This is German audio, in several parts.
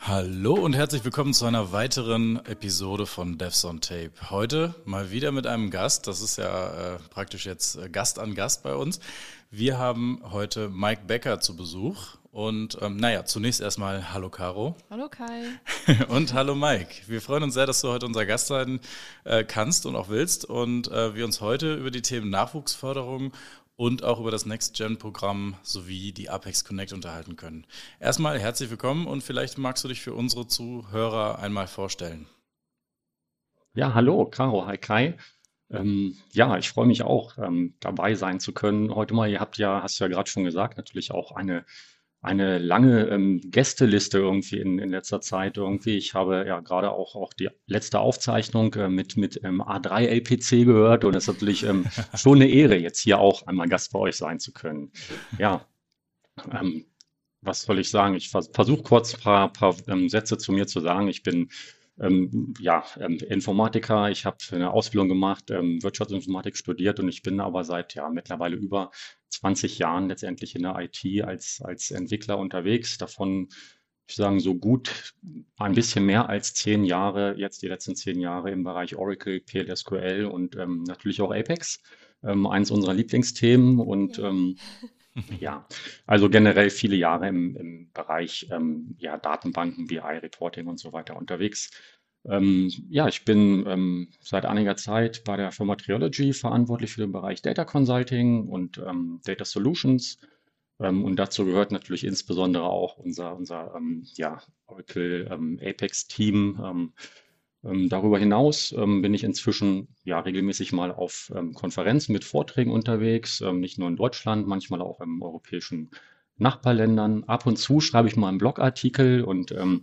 Hallo und herzlich willkommen zu einer weiteren Episode von Devs on Tape. Heute mal wieder mit einem Gast. Das ist ja äh, praktisch jetzt äh, Gast an Gast bei uns. Wir haben heute Mike Becker zu Besuch. Und ähm, naja, zunächst erstmal Hallo Caro. Hallo Kai. und hallo Mike. Wir freuen uns sehr, dass du heute unser Gast sein äh, kannst und auch willst. Und äh, wir uns heute über die Themen Nachwuchsförderung und auch über das Next-Gen-Programm sowie die Apex Connect unterhalten können. Erstmal herzlich willkommen und vielleicht magst du dich für unsere Zuhörer einmal vorstellen. Ja, hallo, Caro, hi Kai. Ähm, ja, ich freue mich auch, ähm, dabei sein zu können. Heute mal, ihr habt ja, hast du ja gerade schon gesagt, natürlich auch eine eine lange ähm, Gästeliste irgendwie in, in letzter Zeit irgendwie. Ich habe ja gerade auch, auch die letzte Aufzeichnung äh, mit, mit ähm, A3 LPC gehört und es ist natürlich ähm, schon eine Ehre, jetzt hier auch einmal Gast bei euch sein zu können. Ja, ähm, was soll ich sagen? Ich vers versuche kurz ein paar, paar ähm, Sätze zu mir zu sagen. Ich bin ähm, ja, ähm, Informatiker. Ich habe eine Ausbildung gemacht, ähm, Wirtschaftsinformatik studiert und ich bin aber seit ja mittlerweile über 20 Jahren letztendlich in der IT als, als Entwickler unterwegs. Davon, ich sagen, so gut ein bisschen mehr als zehn Jahre, jetzt die letzten zehn Jahre im Bereich Oracle, PLSQL und ähm, natürlich auch Apex. Ähm, eins unserer Lieblingsthemen und ja. Ähm, ja, also generell viele Jahre im, im Bereich ähm, ja, Datenbanken, BI, Reporting und so weiter unterwegs. Ähm, ja, ich bin ähm, seit einiger Zeit bei der Firma Triology verantwortlich für den Bereich Data Consulting und ähm, Data Solutions. Ähm, und dazu gehört natürlich insbesondere auch unser, unser ähm, ja, Oracle Apex Team ähm, darüber hinaus ähm, bin ich inzwischen ja regelmäßig mal auf ähm, Konferenzen mit Vorträgen unterwegs, ähm, nicht nur in Deutschland, manchmal auch in europäischen Nachbarländern. Ab und zu schreibe ich mal einen Blogartikel und ähm,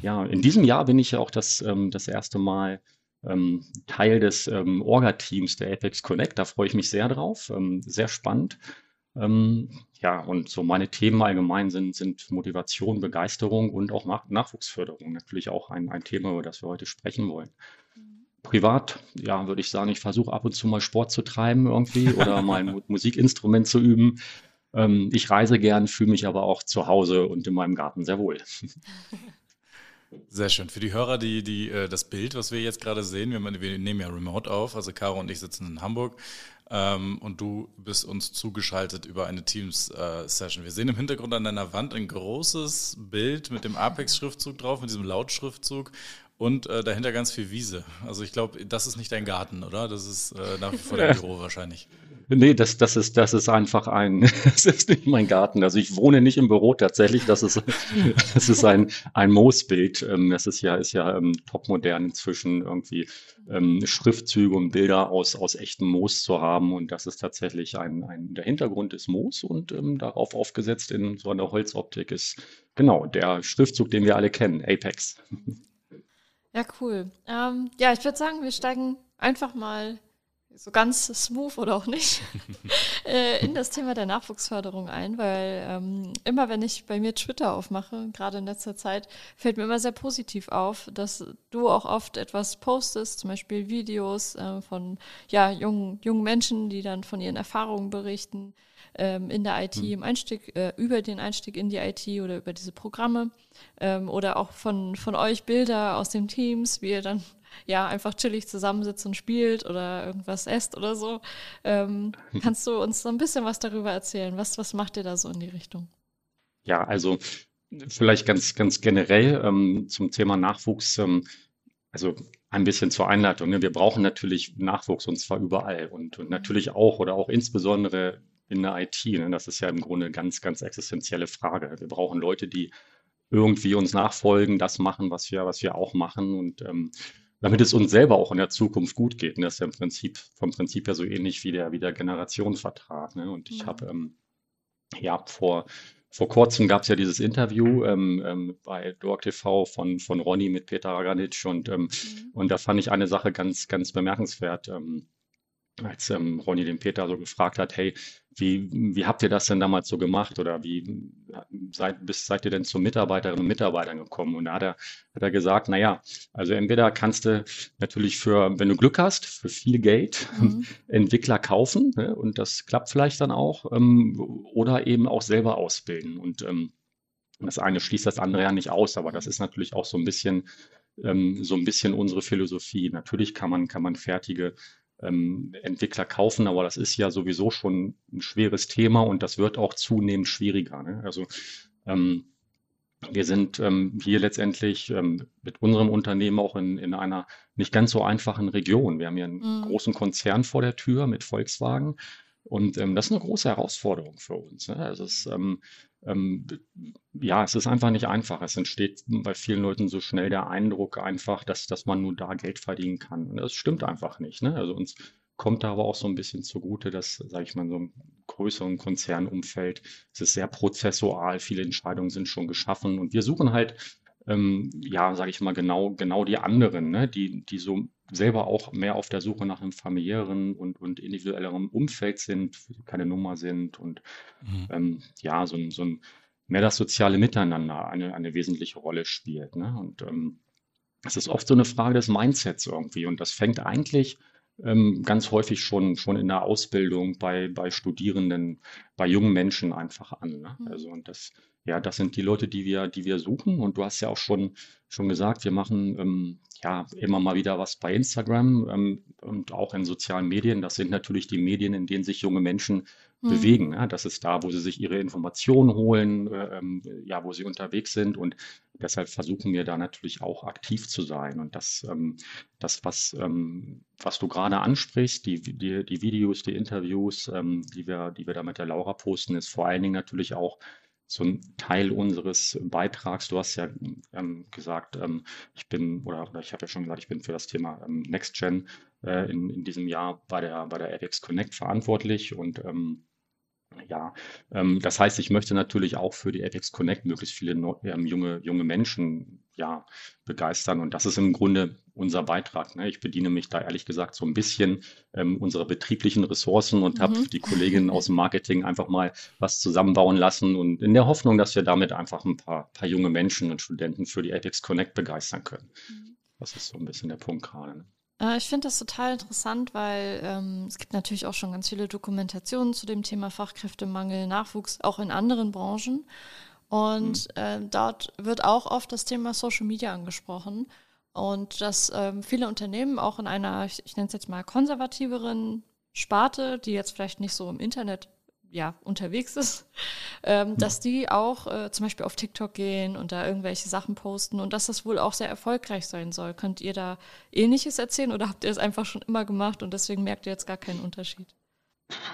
ja, in diesem Jahr bin ich ja auch das, ähm, das erste Mal Teil des Orga-Teams der Apex Connect. Da freue ich mich sehr drauf. sehr spannend. Ähm, ja, und so meine Themen allgemein sind, sind Motivation, Begeisterung und auch Nach Nachwuchsförderung. Natürlich auch ein, ein Thema, über das wir heute sprechen wollen. Privat, ja, würde ich sagen, ich versuche ab und zu mal Sport zu treiben irgendwie oder mal ein Musikinstrument zu üben. Ähm, ich reise gern, fühle mich aber auch zu Hause und in meinem Garten sehr wohl. Sehr schön. Für die Hörer, die, die äh, das Bild, was wir jetzt gerade sehen, wir, wir nehmen ja remote auf, also Caro und ich sitzen in Hamburg ähm, und du bist uns zugeschaltet über eine Teams-Session. Äh, wir sehen im Hintergrund an deiner Wand ein großes Bild mit dem Apex-Schriftzug drauf, mit diesem Lautschriftzug und äh, dahinter ganz viel Wiese. Also ich glaube, das ist nicht dein Garten, oder? Das ist äh, nach wie vor dein Büro wahrscheinlich. Nee, das, das, ist, das ist einfach ein, das ist nicht mein Garten. Also ich wohne nicht im Büro tatsächlich. Das ist, das ist ein, ein Moosbild. Ähm, das ist ja, ist ja ähm, topmodern inzwischen irgendwie ähm, Schriftzüge und Bilder aus, aus echtem Moos zu haben. Und das ist tatsächlich ein, ein, der Hintergrund ist Moos und ähm, darauf aufgesetzt in so einer Holzoptik ist genau der Schriftzug, den wir alle kennen, Apex. Ja, cool. Ähm, ja, ich würde sagen, wir steigen einfach mal so ganz smooth oder auch nicht, äh, in das Thema der Nachwuchsförderung ein, weil ähm, immer wenn ich bei mir Twitter aufmache, gerade in letzter Zeit, fällt mir immer sehr positiv auf, dass du auch oft etwas postest, zum Beispiel Videos äh, von ja, jungen, jungen Menschen, die dann von ihren Erfahrungen berichten ähm, in der IT, mhm. im Einstieg, äh, über den Einstieg in die IT oder über diese Programme ähm, oder auch von, von euch Bilder aus den Teams, wie ihr dann ja einfach chillig zusammensitzt und spielt oder irgendwas esst oder so. Ähm, kannst du uns so ein bisschen was darüber erzählen? Was, was macht ihr da so in die Richtung? Ja, also vielleicht ganz, ganz generell ähm, zum Thema Nachwuchs. Ähm, also ein bisschen zur Einleitung. Ne? Wir brauchen natürlich Nachwuchs und zwar überall und, und mhm. natürlich auch oder auch insbesondere in der IT. Ne? Das ist ja im Grunde eine ganz, ganz existenzielle Frage. Wir brauchen Leute, die irgendwie uns nachfolgen, das machen, was wir, was wir auch machen und ähm, damit es uns selber auch in der Zukunft gut geht. Und das ist ja im Prinzip vom Prinzip her so ähnlich wie der, wie der Generationsvertrag. Ne? Und ich ja. habe ähm, ja vor vor kurzem gab es ja dieses Interview ähm, ähm, bei Dork TV von, von Ronny mit Peter Raganic und, ähm, mhm. und da fand ich eine Sache ganz, ganz bemerkenswert, ähm, als ähm, Ronny den Peter so gefragt hat, hey, wie, wie habt ihr das denn damals so gemacht oder wie seid, bis, seid ihr denn zu Mitarbeiterinnen und Mitarbeitern gekommen? Und da hat er, hat er gesagt, naja, also entweder kannst du natürlich für, wenn du Glück hast, für viel Geld mhm. Entwickler kaufen ne, und das klappt vielleicht dann auch ähm, oder eben auch selber ausbilden. Und ähm, das eine schließt das andere ja nicht aus, aber das ist natürlich auch so ein bisschen ähm, so ein bisschen unsere Philosophie. Natürlich kann man, kann man fertige ähm, Entwickler kaufen, aber das ist ja sowieso schon ein schweres Thema und das wird auch zunehmend schwieriger. Ne? Also ähm, wir sind ähm, hier letztendlich ähm, mit unserem Unternehmen auch in, in einer nicht ganz so einfachen Region. Wir haben hier einen mhm. großen Konzern vor der Tür mit Volkswagen und ähm, das ist eine große Herausforderung für uns. Ne? Also es, ähm, ähm, ja, es ist einfach nicht einfach. Es entsteht bei vielen Leuten so schnell der Eindruck einfach, dass, dass man nur da Geld verdienen kann. Und das stimmt einfach nicht. Ne? Also uns kommt da aber auch so ein bisschen zugute, dass, sage ich mal, so im größeren Konzernumfeld, es ist sehr prozessual, viele Entscheidungen sind schon geschaffen und wir suchen halt ähm, ja, sage ich mal, genau, genau die anderen, ne? die, die so selber auch mehr auf der Suche nach einem familiären und, und individuelleren Umfeld sind, keine Nummer sind und mhm. ähm, ja, so ein, so ein mehr das soziale Miteinander eine, eine wesentliche Rolle spielt. Ne? Und ähm, es ist oft so eine Frage des Mindsets irgendwie und das fängt eigentlich ähm, ganz häufig schon, schon in der Ausbildung bei, bei Studierenden, bei jungen Menschen einfach an. Ne? Mhm. Also und das ja, das sind die Leute, die wir, die wir suchen. Und du hast ja auch schon, schon gesagt, wir machen ähm, ja immer mal wieder was bei Instagram ähm, und auch in sozialen Medien. Das sind natürlich die Medien, in denen sich junge Menschen mhm. bewegen. Ja? Das ist da, wo sie sich ihre Informationen holen, äh, ähm, ja, wo sie unterwegs sind. Und deshalb versuchen wir da natürlich auch aktiv zu sein. Und das, ähm, das was, ähm, was du gerade ansprichst, die, die, die Videos, die Interviews, ähm, die, wir, die wir da mit der Laura posten, ist vor allen Dingen natürlich auch so ein Teil unseres Beitrags. Du hast ja ähm, gesagt, ähm, ich bin, oder, oder ich habe ja schon gesagt, ich bin für das Thema ähm, NextGen äh, in, in diesem Jahr bei der, bei der Apex Connect verantwortlich und ähm, ja, ähm, das heißt, ich möchte natürlich auch für die Apex Connect möglichst viele ähm, junge, junge Menschen ja, begeistern. Und das ist im Grunde unser Beitrag. Ne? Ich bediene mich da ehrlich gesagt so ein bisschen ähm, unserer betrieblichen Ressourcen und mhm. habe die Kolleginnen aus dem Marketing einfach mal was zusammenbauen lassen und in der Hoffnung, dass wir damit einfach ein paar, paar junge Menschen und Studenten für die Apex Connect begeistern können. Mhm. Das ist so ein bisschen der Punkt gerade. Ne? Äh, ich finde das total interessant, weil ähm, es gibt natürlich auch schon ganz viele Dokumentationen zu dem Thema Fachkräftemangel, Nachwuchs, auch in anderen Branchen. Und äh, dort wird auch oft das Thema Social Media angesprochen. Und dass ähm, viele Unternehmen auch in einer, ich, ich nenne es jetzt mal konservativeren Sparte, die jetzt vielleicht nicht so im Internet ja, unterwegs ist, ähm, dass die auch äh, zum Beispiel auf TikTok gehen und da irgendwelche Sachen posten und dass das wohl auch sehr erfolgreich sein soll. Könnt ihr da ähnliches erzählen oder habt ihr es einfach schon immer gemacht und deswegen merkt ihr jetzt gar keinen Unterschied?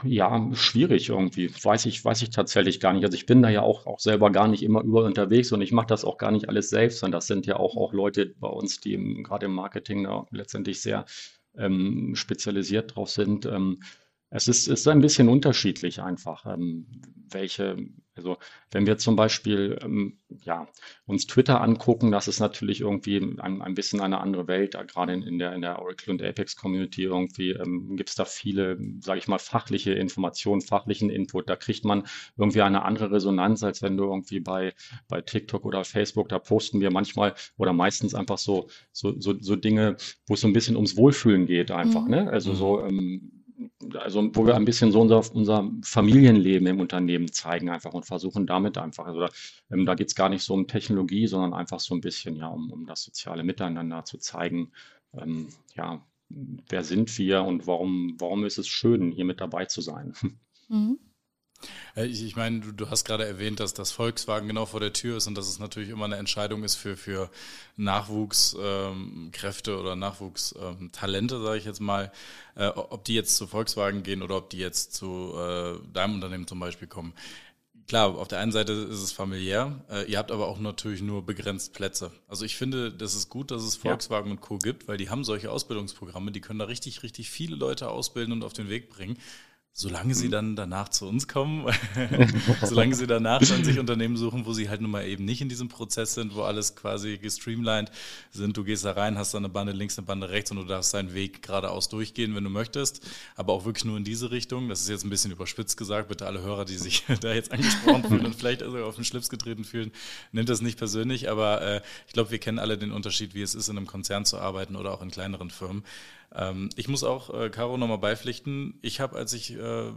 Ja, schwierig irgendwie. Weiß ich, weiß ich tatsächlich gar nicht. Also ich bin da ja auch, auch selber gar nicht immer überall unterwegs und ich mache das auch gar nicht alles selbst, sondern das sind ja auch, auch Leute bei uns, die gerade im Marketing da letztendlich sehr ähm, spezialisiert drauf sind. Ähm, es ist, ist ein bisschen unterschiedlich einfach, ähm, welche, also wenn wir zum Beispiel ähm, ja, uns Twitter angucken, das ist natürlich irgendwie ein, ein bisschen eine andere Welt, da gerade in, in, der, in der Oracle und Apex Community irgendwie ähm, gibt es da viele, sage ich mal, fachliche Informationen, fachlichen Input. Da kriegt man irgendwie eine andere Resonanz, als wenn du irgendwie bei, bei TikTok oder Facebook, da posten wir manchmal oder meistens einfach so, so, so, so Dinge, wo es so ein bisschen ums Wohlfühlen geht einfach. Mhm. Ne? Also so ähm, also wo wir ein bisschen so unser, unser Familienleben im Unternehmen zeigen einfach und versuchen damit einfach, also da, ähm, da geht es gar nicht so um Technologie, sondern einfach so ein bisschen ja um, um das soziale Miteinander zu zeigen, ähm, ja, wer sind wir und warum, warum ist es schön, hier mit dabei zu sein. Mhm. Äh, ich, ich meine, du, du, hast gerade erwähnt, dass das Volkswagen genau vor der Tür ist und dass es natürlich immer eine Entscheidung ist für, für Nachwuchskräfte ähm, oder Nachwuchstalente, ähm, sage ich jetzt mal, äh, ob die jetzt zu Volkswagen gehen oder ob die jetzt zu äh, deinem Unternehmen zum Beispiel kommen. Klar, auf der einen Seite ist es familiär, äh, ihr habt aber auch natürlich nur begrenzt Plätze. Also ich finde, das ist gut, dass es Volkswagen ja. und Co. gibt, weil die haben solche Ausbildungsprogramme, die können da richtig, richtig viele Leute ausbilden und auf den Weg bringen Solange sie mhm. dann danach zu uns kommen, solange sie danach dann sich Unternehmen suchen, wo sie halt nun mal eben nicht in diesem Prozess sind, wo alles quasi gestreamlined sind. Du gehst da rein, hast da eine Bande links, eine Bande rechts und du darfst deinen Weg geradeaus durchgehen, wenn du möchtest. Aber auch wirklich nur in diese Richtung. Das ist jetzt ein bisschen überspitzt gesagt. Bitte alle Hörer, die sich da jetzt angesprochen fühlen und vielleicht also auf den Schlips getreten fühlen, nimmt das nicht persönlich. Aber äh, ich glaube, wir kennen alle den Unterschied, wie es ist, in einem Konzern zu arbeiten oder auch in kleineren Firmen. Ähm, ich muss auch äh, Caro nochmal beipflichten. Ich habe, als ich äh,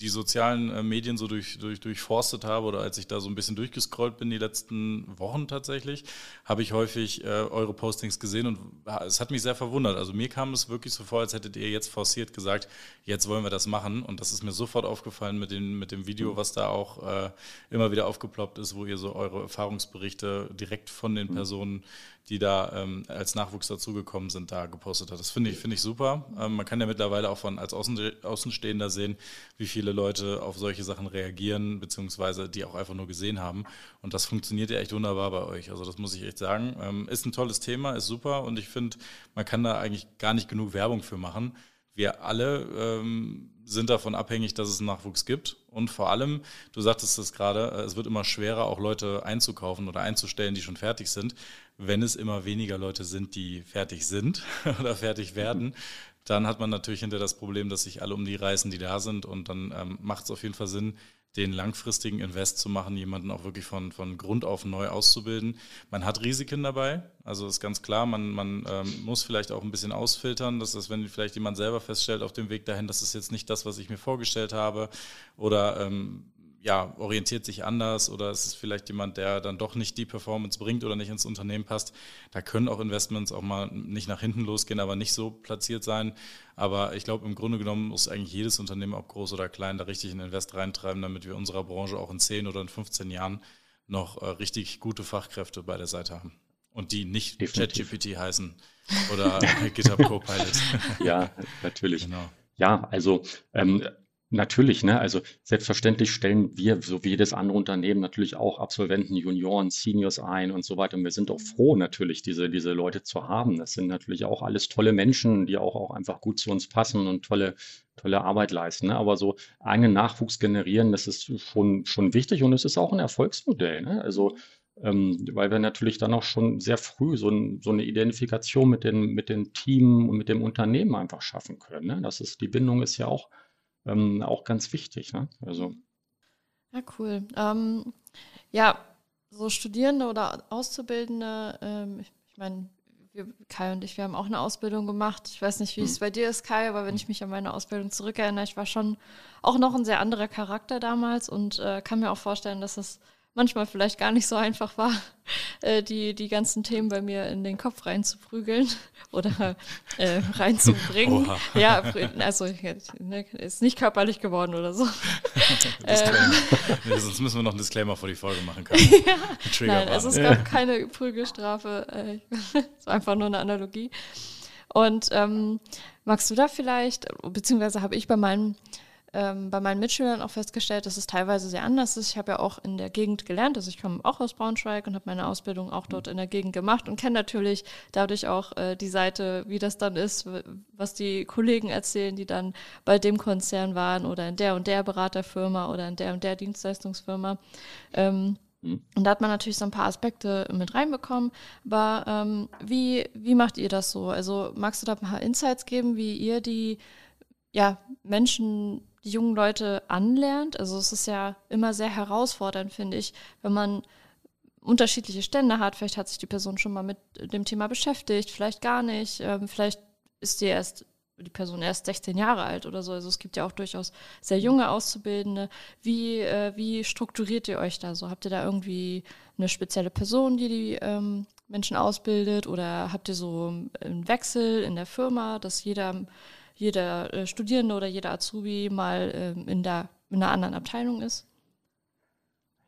die sozialen äh, Medien so durch, durch, durchforstet habe oder als ich da so ein bisschen durchgescrollt bin die letzten Wochen tatsächlich, habe ich häufig äh, eure Postings gesehen und es hat mich sehr verwundert. Also mir kam es wirklich so vor, als hättet ihr jetzt forciert gesagt, jetzt wollen wir das machen und das ist mir sofort aufgefallen mit dem, mit dem Video, was da auch äh, immer wieder aufgeploppt ist, wo ihr so eure Erfahrungsberichte direkt von den mhm. Personen die da ähm, als Nachwuchs dazugekommen sind, da gepostet hat. Das finde ich, finde ich super. Ähm, man kann ja mittlerweile auch von als Außen, Außenstehender sehen, wie viele Leute auf solche Sachen reagieren, beziehungsweise die auch einfach nur gesehen haben. Und das funktioniert ja echt wunderbar bei euch. Also das muss ich echt sagen. Ähm, ist ein tolles Thema, ist super und ich finde, man kann da eigentlich gar nicht genug Werbung für machen. Wir alle ähm, sind davon abhängig, dass es Nachwuchs gibt. Und vor allem, du sagtest es gerade, äh, es wird immer schwerer, auch Leute einzukaufen oder einzustellen, die schon fertig sind wenn es immer weniger Leute sind, die fertig sind oder fertig werden, dann hat man natürlich hinter das Problem, dass sich alle um die reißen, die da sind. Und dann ähm, macht es auf jeden Fall Sinn, den langfristigen Invest zu machen, jemanden auch wirklich von, von Grund auf neu auszubilden. Man hat Risiken dabei, also ist ganz klar, man, man ähm, muss vielleicht auch ein bisschen ausfiltern, dass das, wenn vielleicht jemand selber feststellt auf dem Weg dahin, das ist jetzt nicht das, was ich mir vorgestellt habe oder ähm, ja, orientiert sich anders oder es ist vielleicht jemand, der dann doch nicht die Performance bringt oder nicht ins Unternehmen passt. Da können auch Investments auch mal nicht nach hinten losgehen, aber nicht so platziert sein. Aber ich glaube, im Grunde genommen muss eigentlich jedes Unternehmen, ob groß oder klein, da richtig einen Invest reintreiben, damit wir unserer Branche auch in 10 oder in 15 Jahren noch äh, richtig gute Fachkräfte bei der Seite haben. Und die nicht ChatGPT heißen oder GitHub Copilot. ja, natürlich. Genau. Ja, also ähm, Natürlich, ne? Also selbstverständlich stellen wir, so wie jedes andere Unternehmen, natürlich auch Absolventen, Junioren, Seniors ein und so weiter. Und wir sind auch froh, natürlich, diese, diese Leute zu haben. Das sind natürlich auch alles tolle Menschen, die auch, auch einfach gut zu uns passen und tolle, tolle Arbeit leisten. Ne? Aber so einen Nachwuchs generieren, das ist schon, schon wichtig und es ist auch ein Erfolgsmodell. Ne? Also ähm, weil wir natürlich dann auch schon sehr früh so, ein, so eine Identifikation mit den, mit den Team und mit dem Unternehmen einfach schaffen können. Ne? Das ist, die Bindung ist ja auch ähm, auch ganz wichtig. Ne? Also. Ja, cool. Ähm, ja, so Studierende oder Auszubildende, ähm, ich, meine, Kai und ich, wir haben auch eine Ausbildung gemacht. Ich weiß nicht, wie es hm. bei dir ist, Kai, aber wenn ich mich an meine Ausbildung zurückerinnere, ich war schon auch noch ein sehr anderer Charakter damals und äh, kann mir auch vorstellen, dass es manchmal vielleicht gar nicht so einfach war, äh, die, die ganzen Themen bei mir in den Kopf reinzuprügeln oder äh, reinzubringen. Oha. Ja, also ne, ist nicht körperlich geworden oder so. ähm, sonst müssen wir noch einen Disclaimer vor die Folge machen können. ja. Nein, also es gab keine Prügelstrafe, äh, es war einfach nur eine Analogie. Und ähm, magst du da vielleicht, beziehungsweise habe ich bei meinen ähm, bei meinen Mitschülern auch festgestellt, dass es teilweise sehr anders ist. Ich habe ja auch in der Gegend gelernt, also ich komme auch aus Braunschweig und habe meine Ausbildung auch dort in der Gegend gemacht und kenne natürlich dadurch auch äh, die Seite, wie das dann ist, was die Kollegen erzählen, die dann bei dem Konzern waren oder in der und der Beraterfirma oder in der und der Dienstleistungsfirma. Ähm, mhm. und da hat man natürlich so ein paar Aspekte mit reinbekommen. Aber ähm, wie, wie macht ihr das so? Also magst du da ein paar Insights geben, wie ihr die ja, Menschen die jungen Leute anlernt. Also es ist ja immer sehr herausfordernd, finde ich, wenn man unterschiedliche Stände hat. Vielleicht hat sich die Person schon mal mit dem Thema beschäftigt, vielleicht gar nicht. Ähm, vielleicht ist die erst die Person erst 16 Jahre alt oder so. Also es gibt ja auch durchaus sehr junge Auszubildende. Wie, äh, wie strukturiert ihr euch da so? Habt ihr da irgendwie eine spezielle Person, die die ähm, Menschen ausbildet? Oder habt ihr so einen Wechsel in der Firma, dass jeder jeder äh, Studierende oder jeder Azubi mal ähm, in, der, in einer anderen Abteilung ist?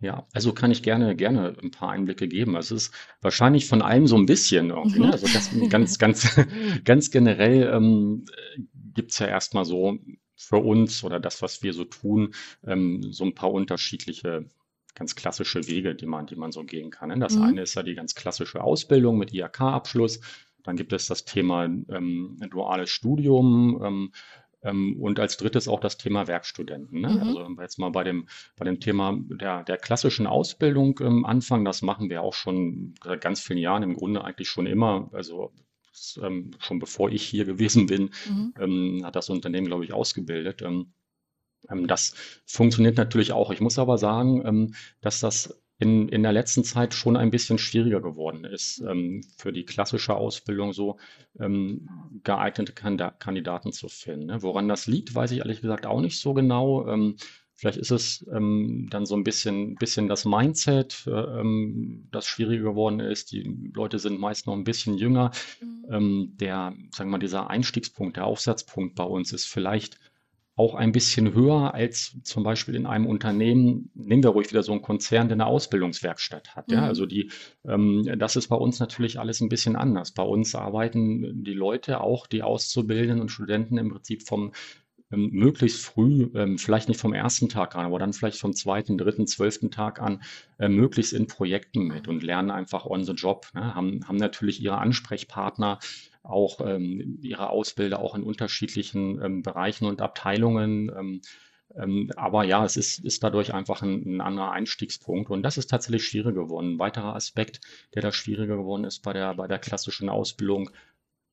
Ja, also kann ich gerne, gerne ein paar Einblicke geben. Es ist wahrscheinlich von allem so ein bisschen irgendwie. Ne? Also das, ganz, ganz, ganz generell ähm, gibt es ja erstmal so für uns oder das, was wir so tun, ähm, so ein paar unterschiedliche ganz klassische Wege, die man, die man so gehen kann. Ne? Das mhm. eine ist ja die ganz klassische Ausbildung mit IHK-Abschluss. Dann gibt es das Thema ähm, duales Studium. Ähm, Ähm, und als drittes auch das Thema Werkstudenten. Ne? Mhm. Also wenn wir jetzt mal bei dem, bei dem Thema der, der klassischen Ausbildung ähm, anfangen, das machen wir auch schon seit ganz vielen Jahren, im Grunde eigentlich schon immer. Also ähm, schon bevor ich hier gewesen bin, mhm. ähm, hat das Unternehmen, glaube ich, ausgebildet. Ähm, das funktioniert natürlich auch. Ich muss aber sagen, dass das in, in der letzten Zeit schon ein bisschen schwieriger geworden ist, ähm, für die klassische Ausbildung so ähm, geeignete Kandidaten zu finden. Ne? Woran das liegt, weiß ich ehrlich gesagt auch nicht so genau. Ähm, vielleicht ist es ähm, dann so ein bisschen, bisschen das Mindset, äh, das schwieriger geworden ist. Die Leute sind meist noch ein bisschen jünger. Mhm. Ähm, der, sagen wir mal, dieser Einstiegspunkt, der Aufsatzpunkt bei uns ist vielleicht auch ein bisschen höher als zum Beispiel in einem Unternehmen, nehmen wir ruhig wieder so einen Konzern, der eine Ausbildungswerkstatt hat. Mhm. Ja, also die, ähm, das ist bei uns natürlich alles ein bisschen anders. Bei uns arbeiten die Leute, auch die Auszubildenden und Studenten im Prinzip vom ähm, möglichst früh, ähm, vielleicht nicht vom ersten Tag an, aber dann vielleicht vom zweiten, dritten, zwölften Tag an, äh, möglichst in Projekten mit und lernen einfach on the job. Ne? Haben, haben natürlich ihre Ansprechpartner, auch ähm, ihre Ausbilder auch in unterschiedlichen ähm, Bereichen und Abteilungen. Ähm, ähm, aber ja, es ist, ist dadurch einfach ein, ein, anderer Einstiegspunkt und das ist tatsächlich schwieriger geworden. Ein weiterer Aspekt, der da schwieriger geworden ist bei der, bei der klassischen Ausbildung,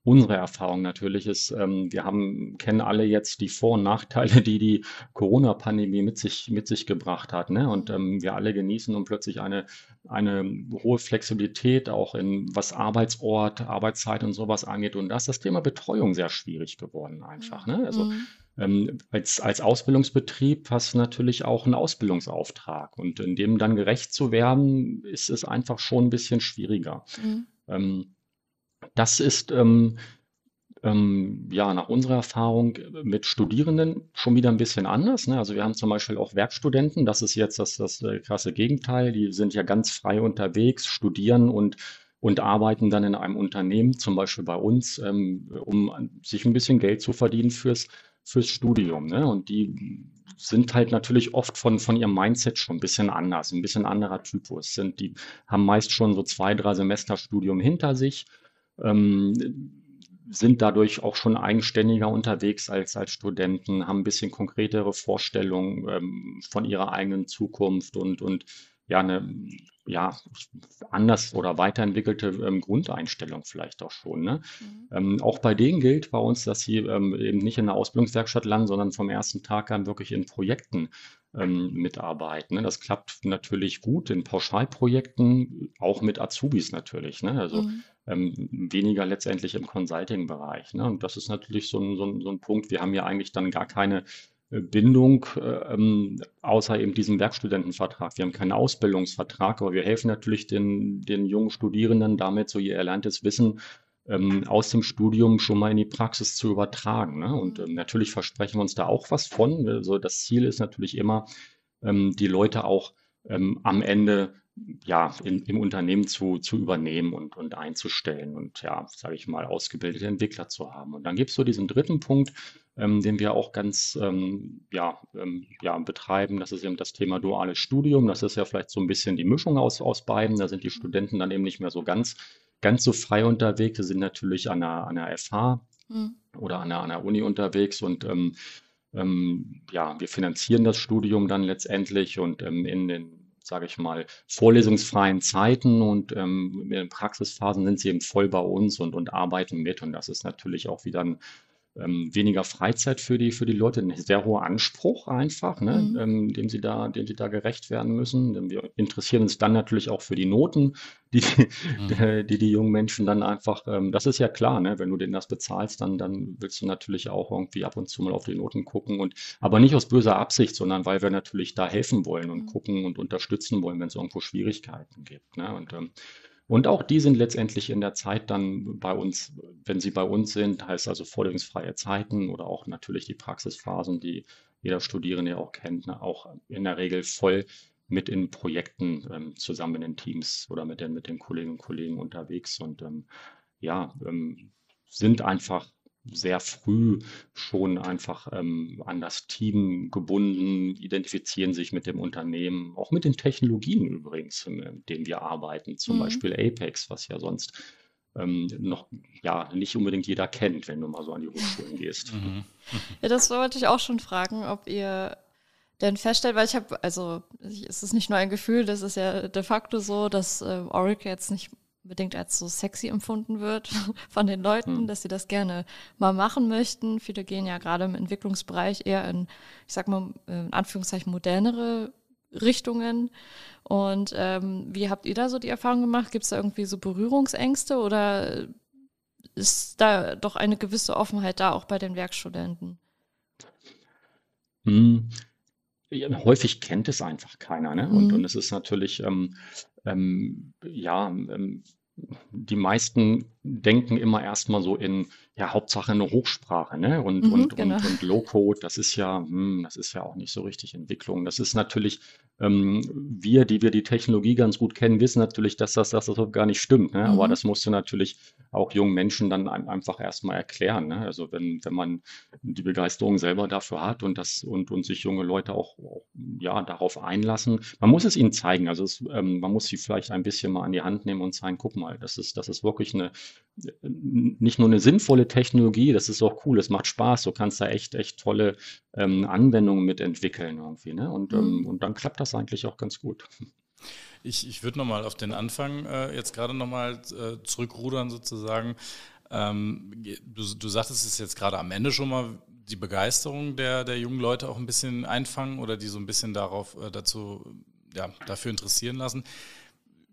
Unsere Erfahrung natürlich ist, ähm, wir haben, kennen alle jetzt die Vor- und Nachteile, die die Corona-Pandemie mit sich, mit sich gebracht hat. Ne? Und ähm, wir alle genießen nun plötzlich eine, eine hohe Flexibilität, auch in was Arbeitsort, Arbeitszeit und sowas angeht. Und da ist das Thema Betreuung sehr schwierig geworden einfach. Ne? Also mhm. ähm, als, als Ausbildungsbetrieb hast du natürlich auch einen Ausbildungsauftrag. Und in dem dann gerecht zu werden, ist es einfach schon ein bisschen schwieriger. Mhm. Das ist ähm, ähm, ja nach unserer Erfahrung mit Studierenden schon wieder ein bisschen anders. Ne? Also wir haben zum Beispiel auch Werkstudenten, das ist jetzt das, das äh, krasse Gegenteil, die sind ja ganz frei unterwegs, studieren und und arbeiten dann in einem Unternehmen, zum Beispiel bei uns, ähm, um sich ein bisschen Geld zu verdienen fürs, fürs Studium. Ne? Und die sind halt natürlich oft von, von ihrem Mindset schon ein bisschen anders, ein bisschen anderer Typus. Sind, die haben meist schon so zwei, drei Semester Studium hinter sich sind dadurch auch schon eigenständiger unterwegs als, als Studenten, haben ein bisschen konkretere Vorstellungen ähm, von ihrer eigenen Zukunft und, und ja, eine ja, anders oder weiterentwickelte ähm, Grundeinstellung vielleicht auch schon. Ne? Mhm. Ähm, auch bei denen gilt bei uns, dass sie ähm, eben nicht in der Ausbildungswerkstatt landen, sondern vom ersten Tag an wirklich in Projekten ähm, mitarbeiten. Ne? Das klappt natürlich gut in Pauschalprojekten, auch mit Azubis natürlich. Ne? Also mhm. Ähm, weniger letztendlich im Consulting-Bereich. Ne? Und das ist natürlich so ein, so, ein, so ein Punkt. Wir haben ja eigentlich dann gar keine äh, Bindung, äh, ähm, außer eben diesem Werkstudentenvertrag. Wir haben keinen Ausbildungsvertrag, aber wir helfen natürlich den, den jungen Studierenden damit, so ihr erlerntes Wissen ähm, aus dem Studium schon mal in die Praxis zu übertragen. Ne? Und ähm, natürlich versprechen wir uns da auch was von. Also das Ziel ist natürlich immer, ähm, die Leute auch ähm, am Ende ja, in, im Unternehmen zu, zu übernehmen und, und einzustellen und ja, sage ich mal, ausgebildete Entwickler zu haben. Und dann gibt es so diesen dritten Punkt, ähm, den wir auch ganz ähm, ja, ähm, ja, betreiben. Das ist eben das Thema duales Studium. Das ist ja vielleicht so ein bisschen die Mischung aus, aus beiden. Da sind die Studenten dann eben nicht mehr so ganz ganz so frei unterwegs. Wir sind natürlich an der, an der FH mhm. oder an der, an der Uni unterwegs und ähm, ähm, ja, wir finanzieren das Studium dann letztendlich und ähm, in den, sage ich mal, vorlesungsfreien Zeiten und ähm, in den Praxisphasen sind sie eben voll bei uns und, und arbeiten mit. Und das ist natürlich auch wieder ein ähm, weniger Freizeit für die, für die Leute, ein sehr hoher Anspruch einfach, ne, mhm. ähm, dem sie da, dem sie da gerecht werden müssen. Denn wir interessieren uns dann natürlich auch für die Noten, die mhm. die, die, jungen Menschen dann einfach, ähm, das ist ja klar, ne, wenn du denen das bezahlst, dann, dann willst du natürlich auch irgendwie ab und zu mal auf die Noten gucken und, aber nicht aus böser Absicht, sondern weil wir natürlich da helfen wollen und mhm. gucken und unterstützen wollen, wenn es irgendwo Schwierigkeiten gibt, ne, und, ähm, und auch die sind letztendlich in der Zeit dann bei uns, wenn sie bei uns sind, heißt also vorlesungsfreie Zeiten oder auch natürlich die Praxisphasen, die jeder Studierende auch kennt, ne, auch in der Regel voll mit in Projekten ähm, zusammen in den Teams oder mit den, mit den Kolleginnen und Kollegen unterwegs. Und ähm, ja, ähm, sind einfach sehr früh schon einfach ähm, an das Team gebunden, identifizieren sich mit dem Unternehmen, auch mit den Technologien übrigens, mit denen wir arbeiten, zum mhm. Beispiel Apex, was ja sonst ähm, noch ja nicht unbedingt jeder kennt, wenn du mal so an die Hochschulen gehst. Mhm. Ja, das wollte ich auch schon fragen, ob ihr denn feststellt, weil ich habe, also es ist nicht nur ein Gefühl, das ist ja de facto so, dass äh, Oracle jetzt nicht unbedingt als so sexy empfunden wird von den Leuten, mhm. dass sie das gerne mal machen möchten. Viele gehen ja gerade im Entwicklungsbereich eher in, ich sag mal, in Anführungszeichen modernere Richtungen. Und ähm, wie habt ihr da so die Erfahrung gemacht? Gibt es da irgendwie so Berührungsängste oder ist da doch eine gewisse Offenheit da auch bei den Werkstudenten? Hm. Ja, häufig kennt es einfach keiner, ne? Und, mhm. und es ist natürlich, ähm, ähm, ja, ähm, die meisten denken immer erstmal so in, ja, Hauptsache eine Hochsprache, ne? Und, mhm, und, genau. und, und Low-Code, das ist ja, hm, das ist ja auch nicht so richtig Entwicklung. Das ist natürlich, ähm, wir, die wir die Technologie ganz gut kennen, wissen natürlich, dass das, dass das gar nicht stimmt. Ne? Mhm. Aber das musst du natürlich auch jungen Menschen dann einfach erstmal erklären. Ne? Also wenn, wenn man die Begeisterung selber dafür hat und das und, und sich junge Leute auch, auch ja, darauf einlassen, man muss es ihnen zeigen. Also es, ähm, man muss sie vielleicht ein bisschen mal an die Hand nehmen und sagen, guck mal, das ist, das ist wirklich eine nicht nur eine sinnvolle Technologie, das ist auch cool, es macht Spaß, du kannst da echt, echt tolle ähm, Anwendungen mitentwickeln irgendwie. Ne? Und, ähm, mhm. ähm, und dann klappt das eigentlich auch ganz gut. Ich, ich würde nochmal auf den Anfang äh, jetzt gerade nochmal äh, zurückrudern sozusagen. Ähm, du, du sagtest es jetzt gerade am Ende schon mal, die Begeisterung der, der jungen Leute auch ein bisschen einfangen oder die so ein bisschen darauf äh, dazu, ja, dafür interessieren lassen.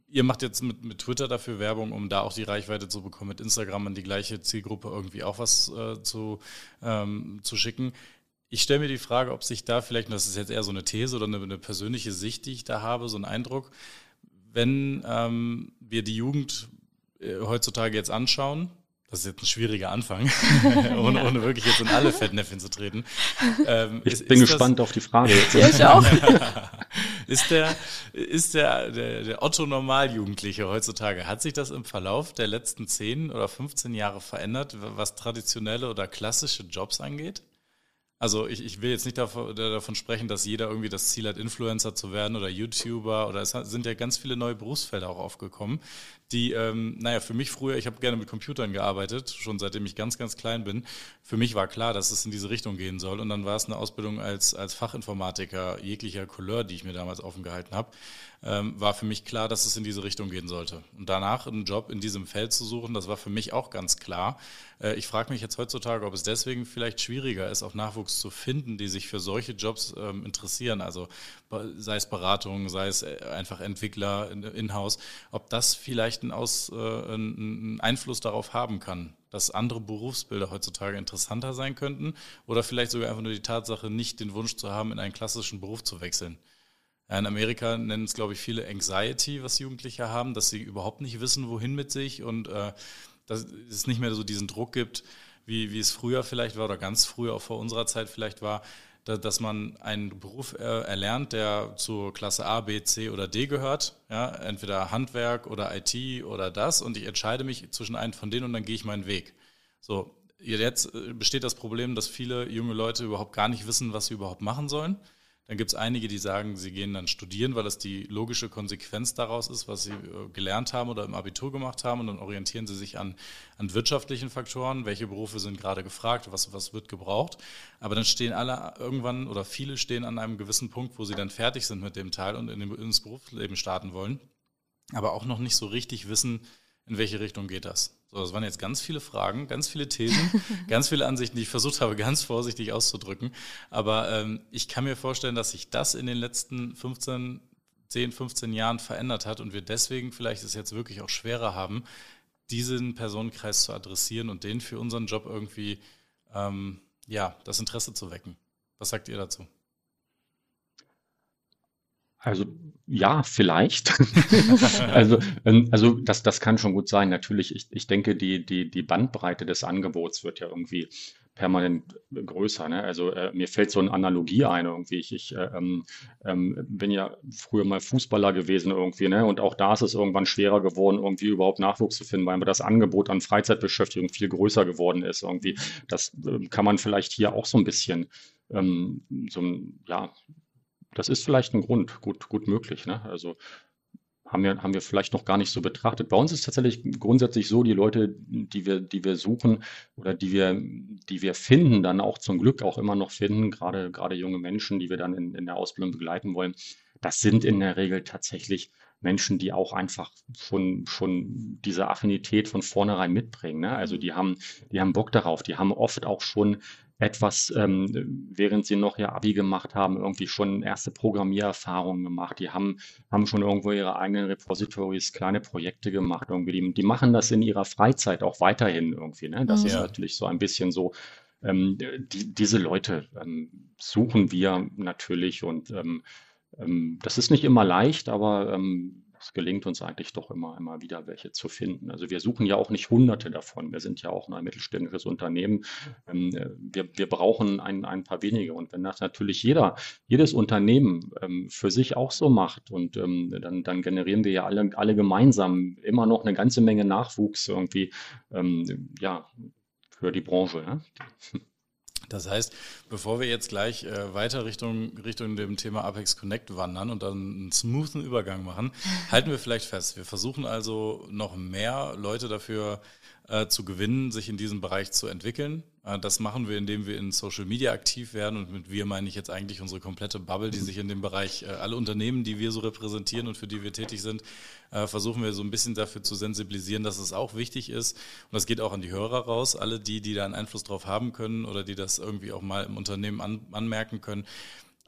Ihr macht jetzt mit, mit Twitter dafür Werbung, um da auch die Reichweite zu bekommen, mit Instagram an die gleiche Zielgruppe irgendwie auch was äh, zu, ähm, zu schicken. Ich stelle mir die Frage, ob sich da vielleicht, und das ist jetzt eher so eine These oder eine, eine persönliche Sicht, die ich da habe, so ein Eindruck, wenn ähm, wir die Jugend äh, heutzutage jetzt anschauen, das ist jetzt ein schwieriger Anfang, ohne, ohne, wirklich jetzt in alle Fettnäpfchen zu treten. Ähm, ich ist, bin ist gespannt das, auf die Frage jetzt. Ja, ich auch. ist der, ist der, der, der Otto-Normaljugendliche heutzutage, hat sich das im Verlauf der letzten 10 oder 15 Jahre verändert, was traditionelle oder klassische Jobs angeht? Also ich, ich will jetzt nicht davon, davon, sprechen, dass jeder irgendwie das Ziel hat, Influencer zu werden oder YouTuber oder es sind ja ganz viele neue Berufsfelder auch aufgekommen, die, ähm, naja, für mich früher, ich habe gerne mit Computern gearbeitet, schon seitdem ich ganz, ganz klein bin. Für mich war klar, dass es in diese Richtung gehen soll und dann war es eine Ausbildung als, als Fachinformatiker jeglicher Couleur, die ich mir damals offen gehalten habe ähm, war für mich klar, dass es in diese Richtung gehen sollte. Und danach einen Job in diesem Feld zu suchen, das war für mich auch ganz klar. Äh, ich frage mich jetzt heutzutage, ob es deswegen vielleicht schwieriger ist, auch Nachwuchs zu finden, die sich für solche Jobs ähm, interessieren. Also sei es Beratung, sei es äh, einfach Entwickler in-house, ob das vielleicht einen, Aus, äh, einen Einfluss darauf haben kann, dass andere Berufsbilder heutzutage interessanter sein könnten oder vielleicht sogar einfach nur die Tatsache, nicht den Wunsch zu haben, in einen klassischen Beruf zu wechseln. In Amerika nennen es, glaube ich, viele Anxiety, was Jugendliche haben, dass sie überhaupt nicht wissen, wohin mit sich und äh, dass es nicht mehr so diesen Druck gibt, wie, wie es früher vielleicht war oder ganz früher auch vor unserer Zeit vielleicht war, dass man einen Beruf äh, erlernt, der zur Klasse A, B, C oder D gehört, ja, entweder Handwerk oder IT oder das und ich entscheide mich zwischen einem von denen und dann gehe ich meinen Weg. So, jetzt äh, besteht das Problem, dass viele junge Leute überhaupt gar nicht wissen, was sie überhaupt machen sollen dann gibt es einige, die sagen, sie gehen dann studieren, weil das die logische Konsequenz daraus ist, was sie äh, gelernt haben oder im Abitur gemacht haben. Und dann orientieren sie sich an, an wirtschaftlichen Faktoren, welche Berufe sind gerade gefragt, was, was wird gebraucht. Aber dann stehen alle irgendwann oder viele stehen an einem gewissen Punkt, wo sie dann fertig sind mit dem Teil und in den, ins Berufsleben starten wollen, aber auch noch nicht so richtig wissen, in welche Richtung geht das? So, das waren jetzt ganz viele Fragen, ganz viele Thesen, ganz viele Ansichten, die ich versucht habe, ganz vorsichtig auszudrücken. Aber ähm, ich kann mir vorstellen, dass sich das in den letzten 15, 10, 15 Jahren verändert hat und wir deswegen vielleicht es jetzt wirklich auch schwerer haben, diesen Personenkreis zu adressieren und den für unseren Job irgendwie, ähm, ja, das Interesse zu wecken. Was sagt ihr dazu? Also ja, vielleicht. also, ähm, also das, das kann schon gut sein. Natürlich, ich, ich denke, die, die, die Bandbreite des Angebots wird ja irgendwie permanent größer. Ne? Also äh, mir fällt so eine Analogie ein irgendwie. Ich, ich äh, ähm, ähm, bin ja früher mal Fußballer gewesen irgendwie, ne? Und auch da ist es irgendwann schwerer geworden, irgendwie überhaupt Nachwuchs zu finden, weil das Angebot an Freizeitbeschäftigung viel größer geworden ist. Irgendwie. Das äh, kann man vielleicht hier auch so ein bisschen ähm, so ja, das ist vielleicht ein Grund, gut, gut möglich. Ne? Also haben wir, haben wir vielleicht noch gar nicht so betrachtet. Bei uns ist tatsächlich grundsätzlich so, die Leute, die wir, die wir suchen oder die wir, die wir finden, dann auch zum Glück auch immer noch finden, gerade, gerade junge Menschen, die wir dann in, in der Ausbildung begleiten wollen, das sind in der Regel tatsächlich Menschen, die auch einfach schon, schon diese Affinität von vornherein mitbringen. Ne? Also die haben, die haben Bock darauf, die haben oft auch schon etwas, ähm, während sie noch ihr Abi gemacht haben, irgendwie schon erste Programmiererfahrungen gemacht. Die haben, haben schon irgendwo ihre eigenen Repositories, kleine Projekte gemacht. Irgendwie. Die, die machen das in ihrer Freizeit auch weiterhin irgendwie. Ne? Das mhm. ist natürlich so ein bisschen so, ähm, die, diese Leute ähm, suchen wir natürlich und ähm, ähm, das ist nicht immer leicht, aber ähm, es gelingt uns eigentlich doch immer, immer wieder welche zu finden. Also wir suchen ja auch nicht hunderte davon. Wir sind ja auch ein mittelständisches Unternehmen. Ähm, wir, wir brauchen ein, ein paar wenige. Und wenn das natürlich jeder, jedes Unternehmen ähm, für sich auch so macht und ähm, dann, dann generieren wir ja alle, alle gemeinsam immer noch eine ganze Menge Nachwuchs irgendwie, ähm, ja, für die Branche. Ja? Das heißt, bevor wir jetzt gleich äh, weiter Richtung, Richtung dem Thema Apex Connect wandern und dann einen smoothen Übergang machen, halten wir vielleicht fest. Wir versuchen also noch mehr Leute dafür äh, zu gewinnen, sich in diesem Bereich zu entwickeln. Äh, das machen wir, indem wir in Social Media aktiv werden. Und mit wir meine ich jetzt eigentlich unsere komplette Bubble, die sich in dem Bereich, äh, alle Unternehmen, die wir so repräsentieren und für die wir tätig sind, äh, versuchen wir so ein bisschen dafür zu sensibilisieren, dass es auch wichtig ist. Und das geht auch an die Hörer raus, alle die, die da einen Einfluss drauf haben können oder die das irgendwie auch mal im Unternehmen an, anmerken können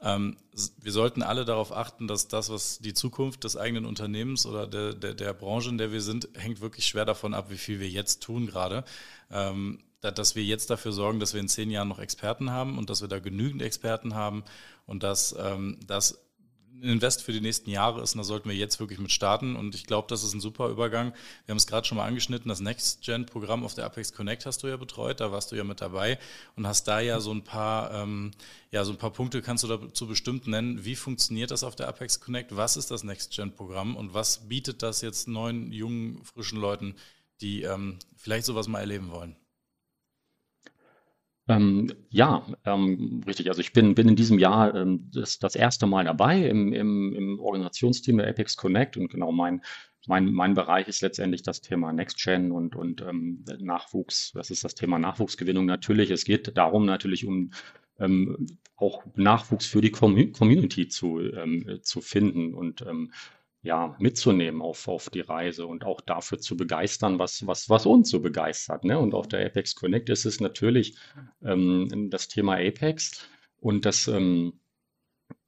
ähm, wir sollten alle darauf achten, dass das, was die Zukunft des eigenen Unternehmens oder der, der, der Branche, in der wir sind, hängt wirklich schwer davon ab, wie viel wir jetzt tun gerade. Ähm, dass wir jetzt dafür sorgen, dass wir in zehn Jahren noch Experten haben und dass wir da genügend Experten haben und dass ähm, das Invest für die nächsten Jahre ist und da sollten wir jetzt wirklich mit starten und ich glaube, das ist ein super Übergang. Wir haben es gerade schon mal angeschnitten, das Next-Gen-Programm auf der Apex Connect hast du ja betreut, da warst du ja mit dabei und hast da ja so ein paar, ähm, ja, so ein paar Punkte kannst du dazu bestimmt nennen. Wie funktioniert das auf der Apex Connect? Was ist das Next-Gen-Programm und was bietet das jetzt neuen, jungen, frischen Leuten, die ähm, vielleicht sowas mal erleben wollen? Ähm, ja, ähm, richtig. Also ich bin, bin in diesem Jahr ähm, das, das erste Mal dabei im, im, im Organisationsteam der Apex Connect und genau mein, mein, mein Bereich ist letztendlich das Thema Next-Gen und, und ähm, Nachwuchs. Das ist das Thema Nachwuchsgewinnung natürlich. Es geht darum natürlich um ähm, auch Nachwuchs für die Community zu, ähm, zu finden und ähm, ja, mitzunehmen auf, auf die Reise und auch dafür zu begeistern, was, was, was uns so begeistert. Ne? Und auf der Apex Connect ist es natürlich ähm, das Thema Apex und das, ähm,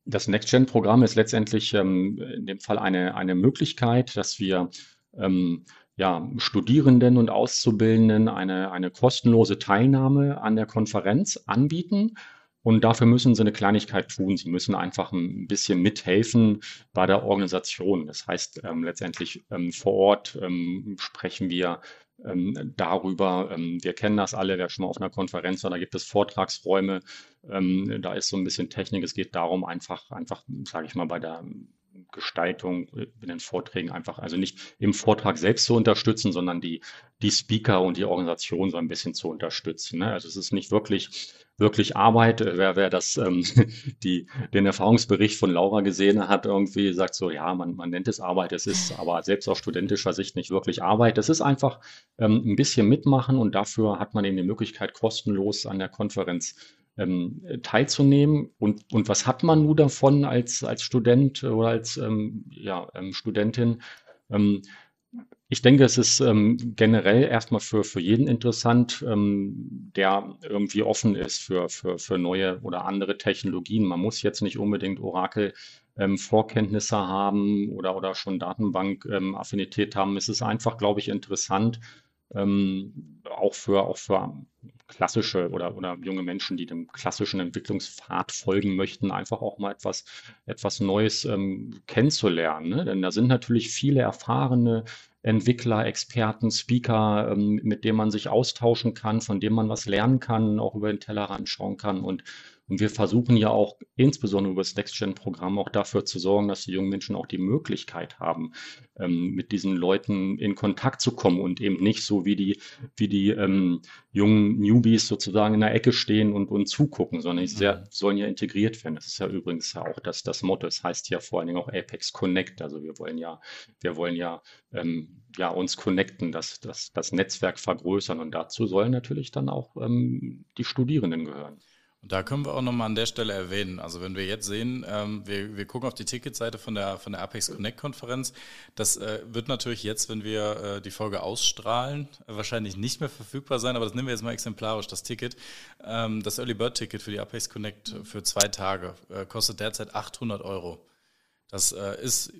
das Next-Gen-Programm ist letztendlich ähm, in dem Fall eine, eine Möglichkeit, dass wir ähm, ja, Studierenden und Auszubildenden eine, eine kostenlose Teilnahme an der Konferenz anbieten und dafür müssen sie eine Kleinigkeit tun. Sie müssen einfach ein bisschen mithelfen bei der Organisation. Das heißt, ähm, letztendlich ähm, vor Ort ähm, sprechen wir ähm, darüber. Ähm, wir kennen das alle, wer schon mal auf einer Konferenz war, da gibt es Vortragsräume, ähm, da ist so ein bisschen Technik. Es geht darum, einfach, einfach, sage ich mal, bei der Gestaltung in den Vorträgen einfach, also nicht im Vortrag selbst zu unterstützen, sondern die, die Speaker und die Organisation so ein bisschen zu unterstützen. Ne? Also es ist nicht wirklich wirklich Arbeit. Wer, wer das, ähm, die, den Erfahrungsbericht von Laura gesehen hat, irgendwie sagt so, ja, man, man nennt es Arbeit, es ist aber selbst aus studentischer Sicht nicht wirklich Arbeit. Es ist einfach ähm, ein bisschen mitmachen und dafür hat man eben die Möglichkeit, kostenlos an der Konferenz ähm, teilzunehmen. Und, und was hat man nun davon als, als Student oder als ähm, ja, ähm, Studentin? Ähm, ich denke, es ist ähm, generell erstmal für, für jeden interessant, ähm, der irgendwie offen ist für, für, für neue oder andere Technologien. Man muss jetzt nicht unbedingt Oracle Vorkenntnisse haben oder, oder schon Datenbank-Affinität haben. Es ist einfach, glaube ich, interessant, ähm, auch für, auch für klassische oder, oder junge Menschen, die dem klassischen Entwicklungspfad folgen möchten, einfach auch mal etwas, etwas Neues ähm, kennenzulernen. Ne? Denn da sind natürlich viele erfahrene Entwickler, Experten, Speaker, ähm, mit denen man sich austauschen kann, von denen man was lernen kann, auch über den Tellerrand schauen kann. Und, Und wir versuchen ja auch insbesondere über das Next-Gen-Programm auch dafür zu sorgen, dass die jungen Menschen auch die Möglichkeit haben, ähm, mit diesen Leuten in Kontakt zu kommen und eben nicht so wie die, wie die ähm, jungen Newbies sozusagen in der Ecke stehen und, und zugucken, sondern sie mhm. sollen ja integriert werden. Das ist ja übrigens ja auch das, das Motto. Es das heißt ja vor allen Dingen auch Apex Connect. Also wir wollen ja, wir wollen ja, ähm, ja uns connecten, das, das, das Netzwerk vergrößern und dazu sollen natürlich dann auch ähm, die Studierenden gehören. Und da können wir auch nochmal an der Stelle erwähnen. Also wenn wir jetzt sehen, ähm, wir, wir gucken auf die Ticketseite von der, von der Apex Connect Konferenz. Das äh, wird natürlich jetzt, wenn wir äh, die Folge ausstrahlen, wahrscheinlich nicht mehr verfügbar sein, aber das nehmen wir jetzt mal exemplarisch, das Ticket. Ähm, das Early Bird Ticket für die Apex Connect für zwei Tage äh, kostet derzeit 800 Euro. Das äh, ist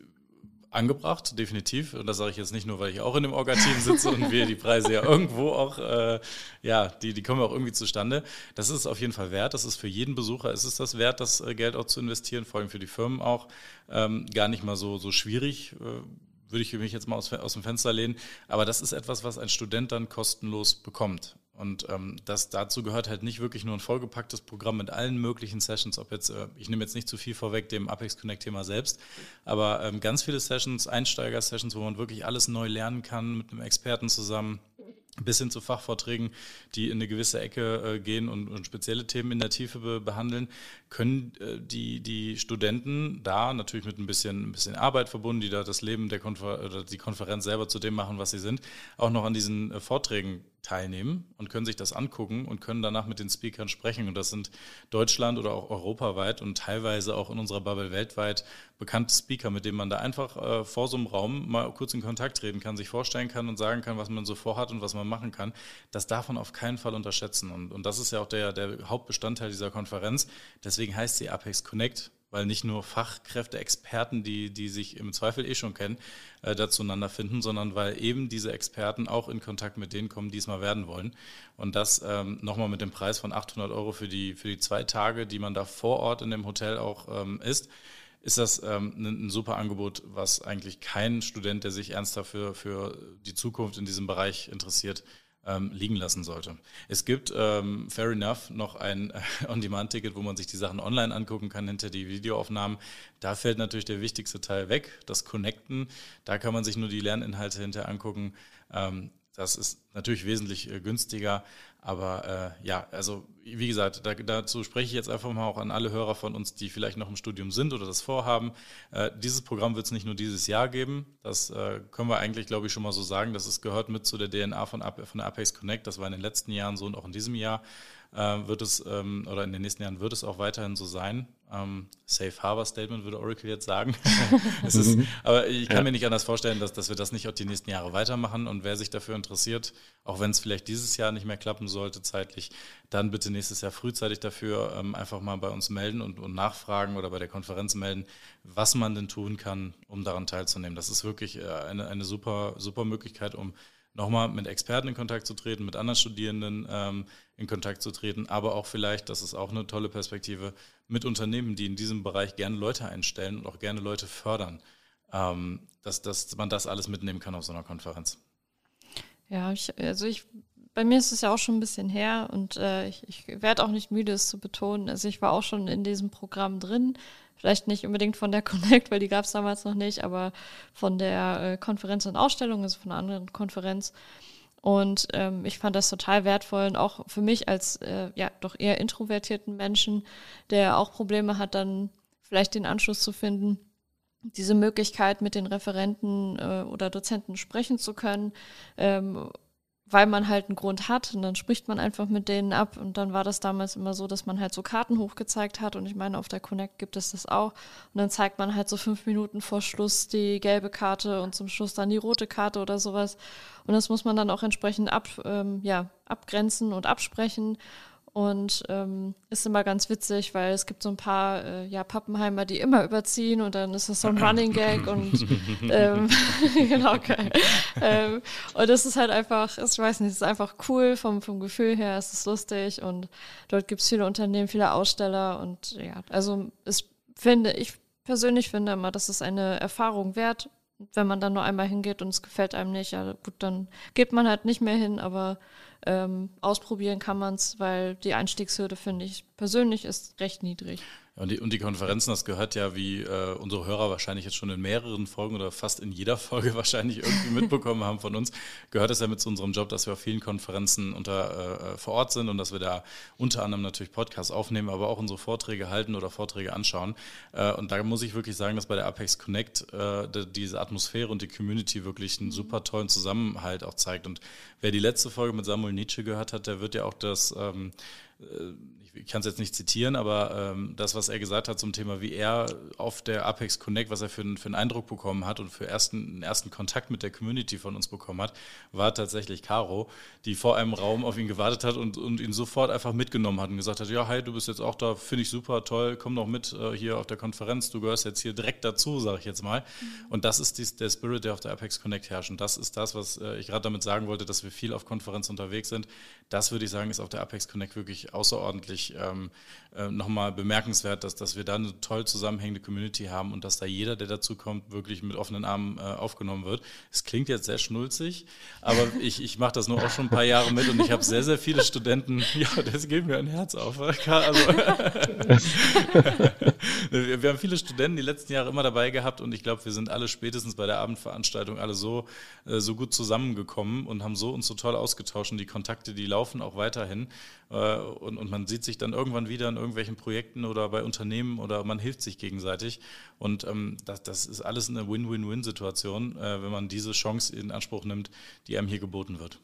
angebracht, definitiv. Und das sage ich jetzt nicht nur, weil ich auch in dem Orga-Team sitze und wir die Preise ja irgendwo auch, äh, ja, die, die kommen auch irgendwie zustande. Das ist es auf jeden Fall wert. Das ist für jeden Besucher, ist es das wert, das äh, Geld auch zu investieren, vor allem für die Firmen auch. Ähm, gar nicht mal so, so schwierig. Äh, würde ich mich jetzt mal aus, aus dem Fenster lehnen. Aber das ist etwas, was ein Student dann kostenlos bekommt. Und ähm, das dazu gehört halt nicht wirklich nur ein vollgepacktes Programm mit allen möglichen Sessions, ob jetzt, äh, ich nehme jetzt nicht zu viel vorweg dem Apex Connect-Thema selbst, aber ähm, ganz viele Sessions, Einsteiger-Sessions, wo man wirklich alles neu lernen kann mit einem Experten zusammen bis hin zu Fachvorträgen, die in eine gewisse Ecke äh, gehen und, und, spezielle Themen in der Tiefe be behandeln, können äh, die, die Studenten da natürlich mit ein bisschen, ein bisschen Arbeit verbunden, die da das Leben der Konfer oder die Konferenz selber zu dem machen, was sie sind, auch noch an diesen äh, Vorträgen teilnehmen und können sich das angucken und können danach mit den Speakern sprechen. Und das sind Deutschland oder auch europaweit und teilweise auch in unserer Bubble weltweit bekannte Speaker, mit denen man da einfach äh, vor so einem Raum mal kurz in Kontakt treten kann, sich vorstellen kann und sagen kann, was man so vorhat und was man machen kann. Das darf man auf keinen Fall unterschätzen. Und, und das ist ja auch der, der Hauptbestandteil dieser Konferenz. Deswegen heißt sie Apex Connect weil nicht nur Fachkräfte, Experten, die, die sich im Zweifel eh schon kennen, äh, da zueinander finden, sondern weil eben diese Experten auch in Kontakt mit denen kommen, die es mal werden wollen. Und das ähm, nochmal mit dem Preis von 800 Euro für die, für die zwei Tage, die man da vor Ort in dem Hotel auch ähm, ist, ist das ähm, ein, super Angebot, was eigentlich kein Student, der sich ernsthaft für, für die Zukunft in diesem Bereich interessiert, ähm, liegen lassen sollte. Es gibt, ähm, fair enough, noch ein äh, On-Demand-Ticket, wo man sich die Sachen online angucken kann, hinter die Videoaufnahmen. Da fällt natürlich der wichtigste Teil weg, das Connecten. Da kann man sich nur die Lerninhalte hinter angucken. Ähm, das ist natürlich wesentlich äh, günstiger, aber äh, ja, also wie gesagt, da, dazu spreche ich jetzt einfach mal auch an alle Hörer von uns, die vielleicht noch im Studium sind oder das vorhaben. Äh, dieses Programm wird es nicht nur dieses Jahr geben, das äh, können wir eigentlich, glaube ich, schon mal so sagen. Das ist, gehört mit zu der DNA von, von der Apex Connect. Das war in den letzten Jahren so und auch in diesem Jahr wird es, ähm, oder in den nächsten Jahren wird es auch weiterhin so sein. Ähm, Safe Harbor Statement würde Oracle jetzt sagen. ist, aber ich kann ja. mir nicht anders vorstellen, dass, dass wir das nicht auch die nächsten Jahre weitermachen. Und wer sich dafür interessiert, auch wenn es vielleicht dieses Jahr nicht mehr klappen sollte zeitlich, dann bitte nächstes Jahr frühzeitig dafür ähm, einfach mal bei uns melden und, und nachfragen oder bei der Konferenz melden, was man denn tun kann, um daran teilzunehmen. Das ist wirklich äh, eine, eine super, super Möglichkeit, um nochmal mit Experten in Kontakt zu treten, mit anderen Studierenden ähm, in Kontakt zu treten, aber auch vielleicht, das ist auch eine tolle Perspektive, mit Unternehmen, die in diesem Bereich gerne Leute einstellen und auch gerne Leute fördern, ähm, dass, dass man das alles mitnehmen kann auf so einer Konferenz. Ja, ich, also ich, bei mir ist es ja auch schon ein bisschen her und äh, ich, ich werde auch nicht müde, es zu betonen. Also ich war auch schon in diesem Programm drin. Vielleicht nicht unbedingt von der Connect, weil die gab es damals noch nicht, aber von der äh, Konferenz und Ausstellung, also von einer anderen Konferenz. Und ähm, ich fand das total wertvoll und auch für mich als äh, ja doch eher introvertierten Menschen, der auch Probleme hat, dann vielleicht den Anschluss zu finden, diese Möglichkeit mit den Referenten äh, oder Dozenten sprechen zu können, ähm, weil man halt einen Grund hat und dann spricht man einfach mit denen ab. Und dann war das damals immer so, dass man halt so Karten hochgezeigt hat. Und ich meine, auf der Connect gibt es das auch. Und dann zeigt man halt so fünf Minuten vor Schluss die gelbe Karte und zum Schluss dann die rote Karte oder sowas. Und das muss man dann auch entsprechend ab, ähm, ja, abgrenzen und absprechen und ähm, ist immer ganz witzig, weil es gibt so ein paar äh, ja, Pappenheimer, die immer überziehen und dann ist das so ein Running Gag und ähm, genau, okay. ähm, und das ist halt einfach, ich weiß nicht, es ist einfach cool vom, vom Gefühl her, es ist lustig und dort gibt es viele Unternehmen, viele Aussteller und ja, also ich finde, ich persönlich finde immer, das ist eine Erfahrung wert, wenn man dann nur einmal hingeht und es gefällt einem nicht, ja gut, dann geht man halt nicht mehr hin, aber ähm, ausprobieren kann man es, weil die Einstiegshürde, finde ich, persönlich ist recht niedrig. Und die, und die Konferenzen, das gehört ja, wie äh, unsere Hörer wahrscheinlich jetzt schon in mehreren Folgen oder fast in jeder Folge wahrscheinlich irgendwie mitbekommen haben von uns, gehört es ja mit zu unserem Job, dass wir auf vielen Konferenzen unter, äh, vor Ort sind und dass wir da unter anderem natürlich Podcasts aufnehmen, aber auch unsere Vorträge halten oder Vorträge anschauen. Äh, und da muss ich wirklich sagen, dass bei der Apex Connect äh, diese Atmosphäre und die Community wirklich einen super tollen Zusammenhalt auch zeigt. Und wer die letzte Folge mit Samuel Nietzsche gehört hat, der wird ja auch das ähm, äh, ich kann es jetzt nicht zitieren, aber ähm, das, was er gesagt hat zum Thema, wie er auf der Apex Connect, was er für, für einen Eindruck bekommen hat und für ersten, einen ersten Kontakt mit der Community von uns bekommen hat, war tatsächlich Caro, die vor einem Raum auf ihn gewartet hat und, und ihn sofort einfach mitgenommen hat und gesagt hat, ja, hi, du bist jetzt auch da, finde ich super, toll, komm doch mit äh, hier auf der Konferenz, du gehörst jetzt hier direkt dazu, sage ich jetzt mal. Mhm. Und das ist dies, der Spirit, der auf der Apex Connect herrscht. Und das ist das, was äh, ich gerade damit sagen wollte, dass wir viel auf Konferenzen unterwegs sind. Das würde ich sagen, ist auf der Apex Connect wirklich außerordentlich ähm, äh, nochmal bemerkenswert, dass, dass wir da eine toll zusammenhängende Community haben und dass da jeder, der dazu kommt, wirklich mit offenen Armen äh, aufgenommen wird. Es klingt jetzt sehr schnulzig, aber ich, ich mache das nur auch schon ein paar Jahre mit und ich habe sehr, sehr viele Studenten, ja, das geht mir ein Herz auf. Also, wir, haben viele Studenten die letzten Jahre immer dabei gehabt und ich glaube, wir sind alle spätestens bei der Abendveranstaltung alle so, äh, so gut zusammengekommen und haben so uns so toll ausgetauscht und die Kontakte, die laufen auch weiterhin äh, und, und man sieht sich dann irgendwann wieder in irgendwelchen Projekten oder bei Unternehmen oder man hilft sich gegenseitig. Und ähm, das, das ist alles eine Win-Win-Win-Situation, äh, wenn man diese Chance in Anspruch nimmt, die einem hier geboten wird.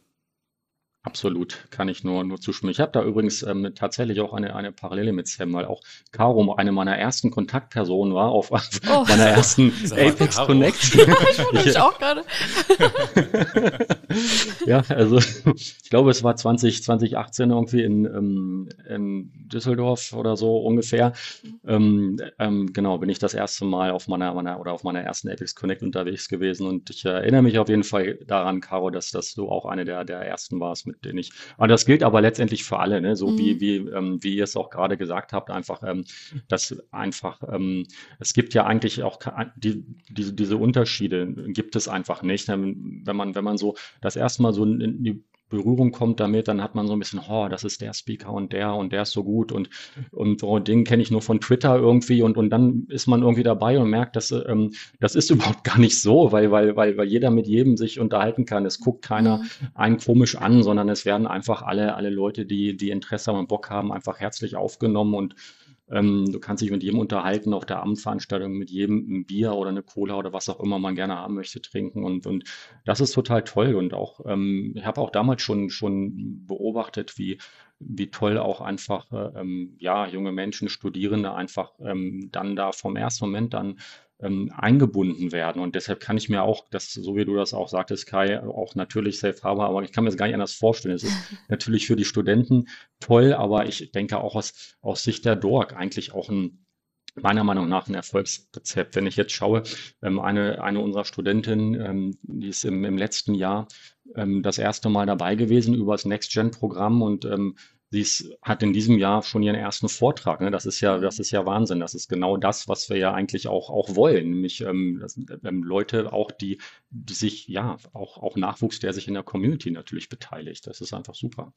Absolut, kann ich nur, nur zustimmen. Ich habe da übrigens ähm, tatsächlich auch eine, eine Parallele mit Sam, weil auch Caro eine meiner ersten Kontaktpersonen war auf oh. meiner ersten Apex Caro. Connect. ich ich auch gerade. ja, also ich glaube, es war 20, 2018 irgendwie in, ähm, in Düsseldorf oder so ungefähr. Ähm, ähm, genau, bin ich das erste Mal auf meiner, meiner oder auf meiner ersten Apex Connect unterwegs gewesen und ich erinnere mich auf jeden Fall daran, Caro, dass, dass du auch eine der, der ersten warst mit den ich. Und das gilt aber letztendlich für alle, ne? so mhm. wie, wie, ähm, wie ihr es auch gerade gesagt habt, einfach, ähm, dass einfach, ähm, es gibt ja eigentlich auch die, diese, diese Unterschiede gibt es einfach nicht. Wenn man, wenn man so das erste Mal so in die Berührung kommt damit, dann hat man so ein bisschen, oh, das ist der Speaker und der und der ist so gut und, und so den kenne ich nur von Twitter irgendwie und, und dann ist man irgendwie dabei und merkt, dass ähm, das ist überhaupt gar nicht so, weil, weil, weil, weil jeder mit jedem sich unterhalten kann. Es guckt keiner mhm. einen komisch an, sondern es werden einfach alle, alle Leute, die, die Interesse haben und Bock haben, einfach herzlich aufgenommen und ähm, du kannst dich mit jedem unterhalten, auf der Abendveranstaltung mit jedem ein Bier oder eine Cola oder was auch immer man gerne haben möchte trinken. Und, und das ist total toll. Und auch, ähm, ich habe auch damals schon, schon beobachtet, wie, wie toll auch einfach ähm, ja, junge Menschen, Studierende einfach ähm, dann da vom ersten Moment dann ähm, eingebunden werden. Und deshalb kann ich mir auch, das, so wie du das auch sagtest, Kai, auch natürlich Safe Harbor, aber ich kann mir das gar nicht anders vorstellen. Es ist natürlich für die Studenten toll, aber ich denke auch aus, aus Sicht der DORG eigentlich auch ein meiner Meinung nach ein Erfolgsrezept. Wenn ich jetzt schaue, ähm, eine, eine unserer Studentinnen, ähm, die ist im, im letzten Jahr ähm, das erste Mal dabei gewesen über das Next-Gen-Programm und Sie ist, hat in diesem Jahr schon ihren ersten Vortrag. Ne? Das ist ja, das ist ja Wahnsinn. Das ist genau das, was wir ja eigentlich auch, auch wollen. Nämlich ähm, das, ähm, Leute auch, die, die sich, ja, auch, auch Nachwuchs, der sich in der Community natürlich beteiligt. Das ist einfach super.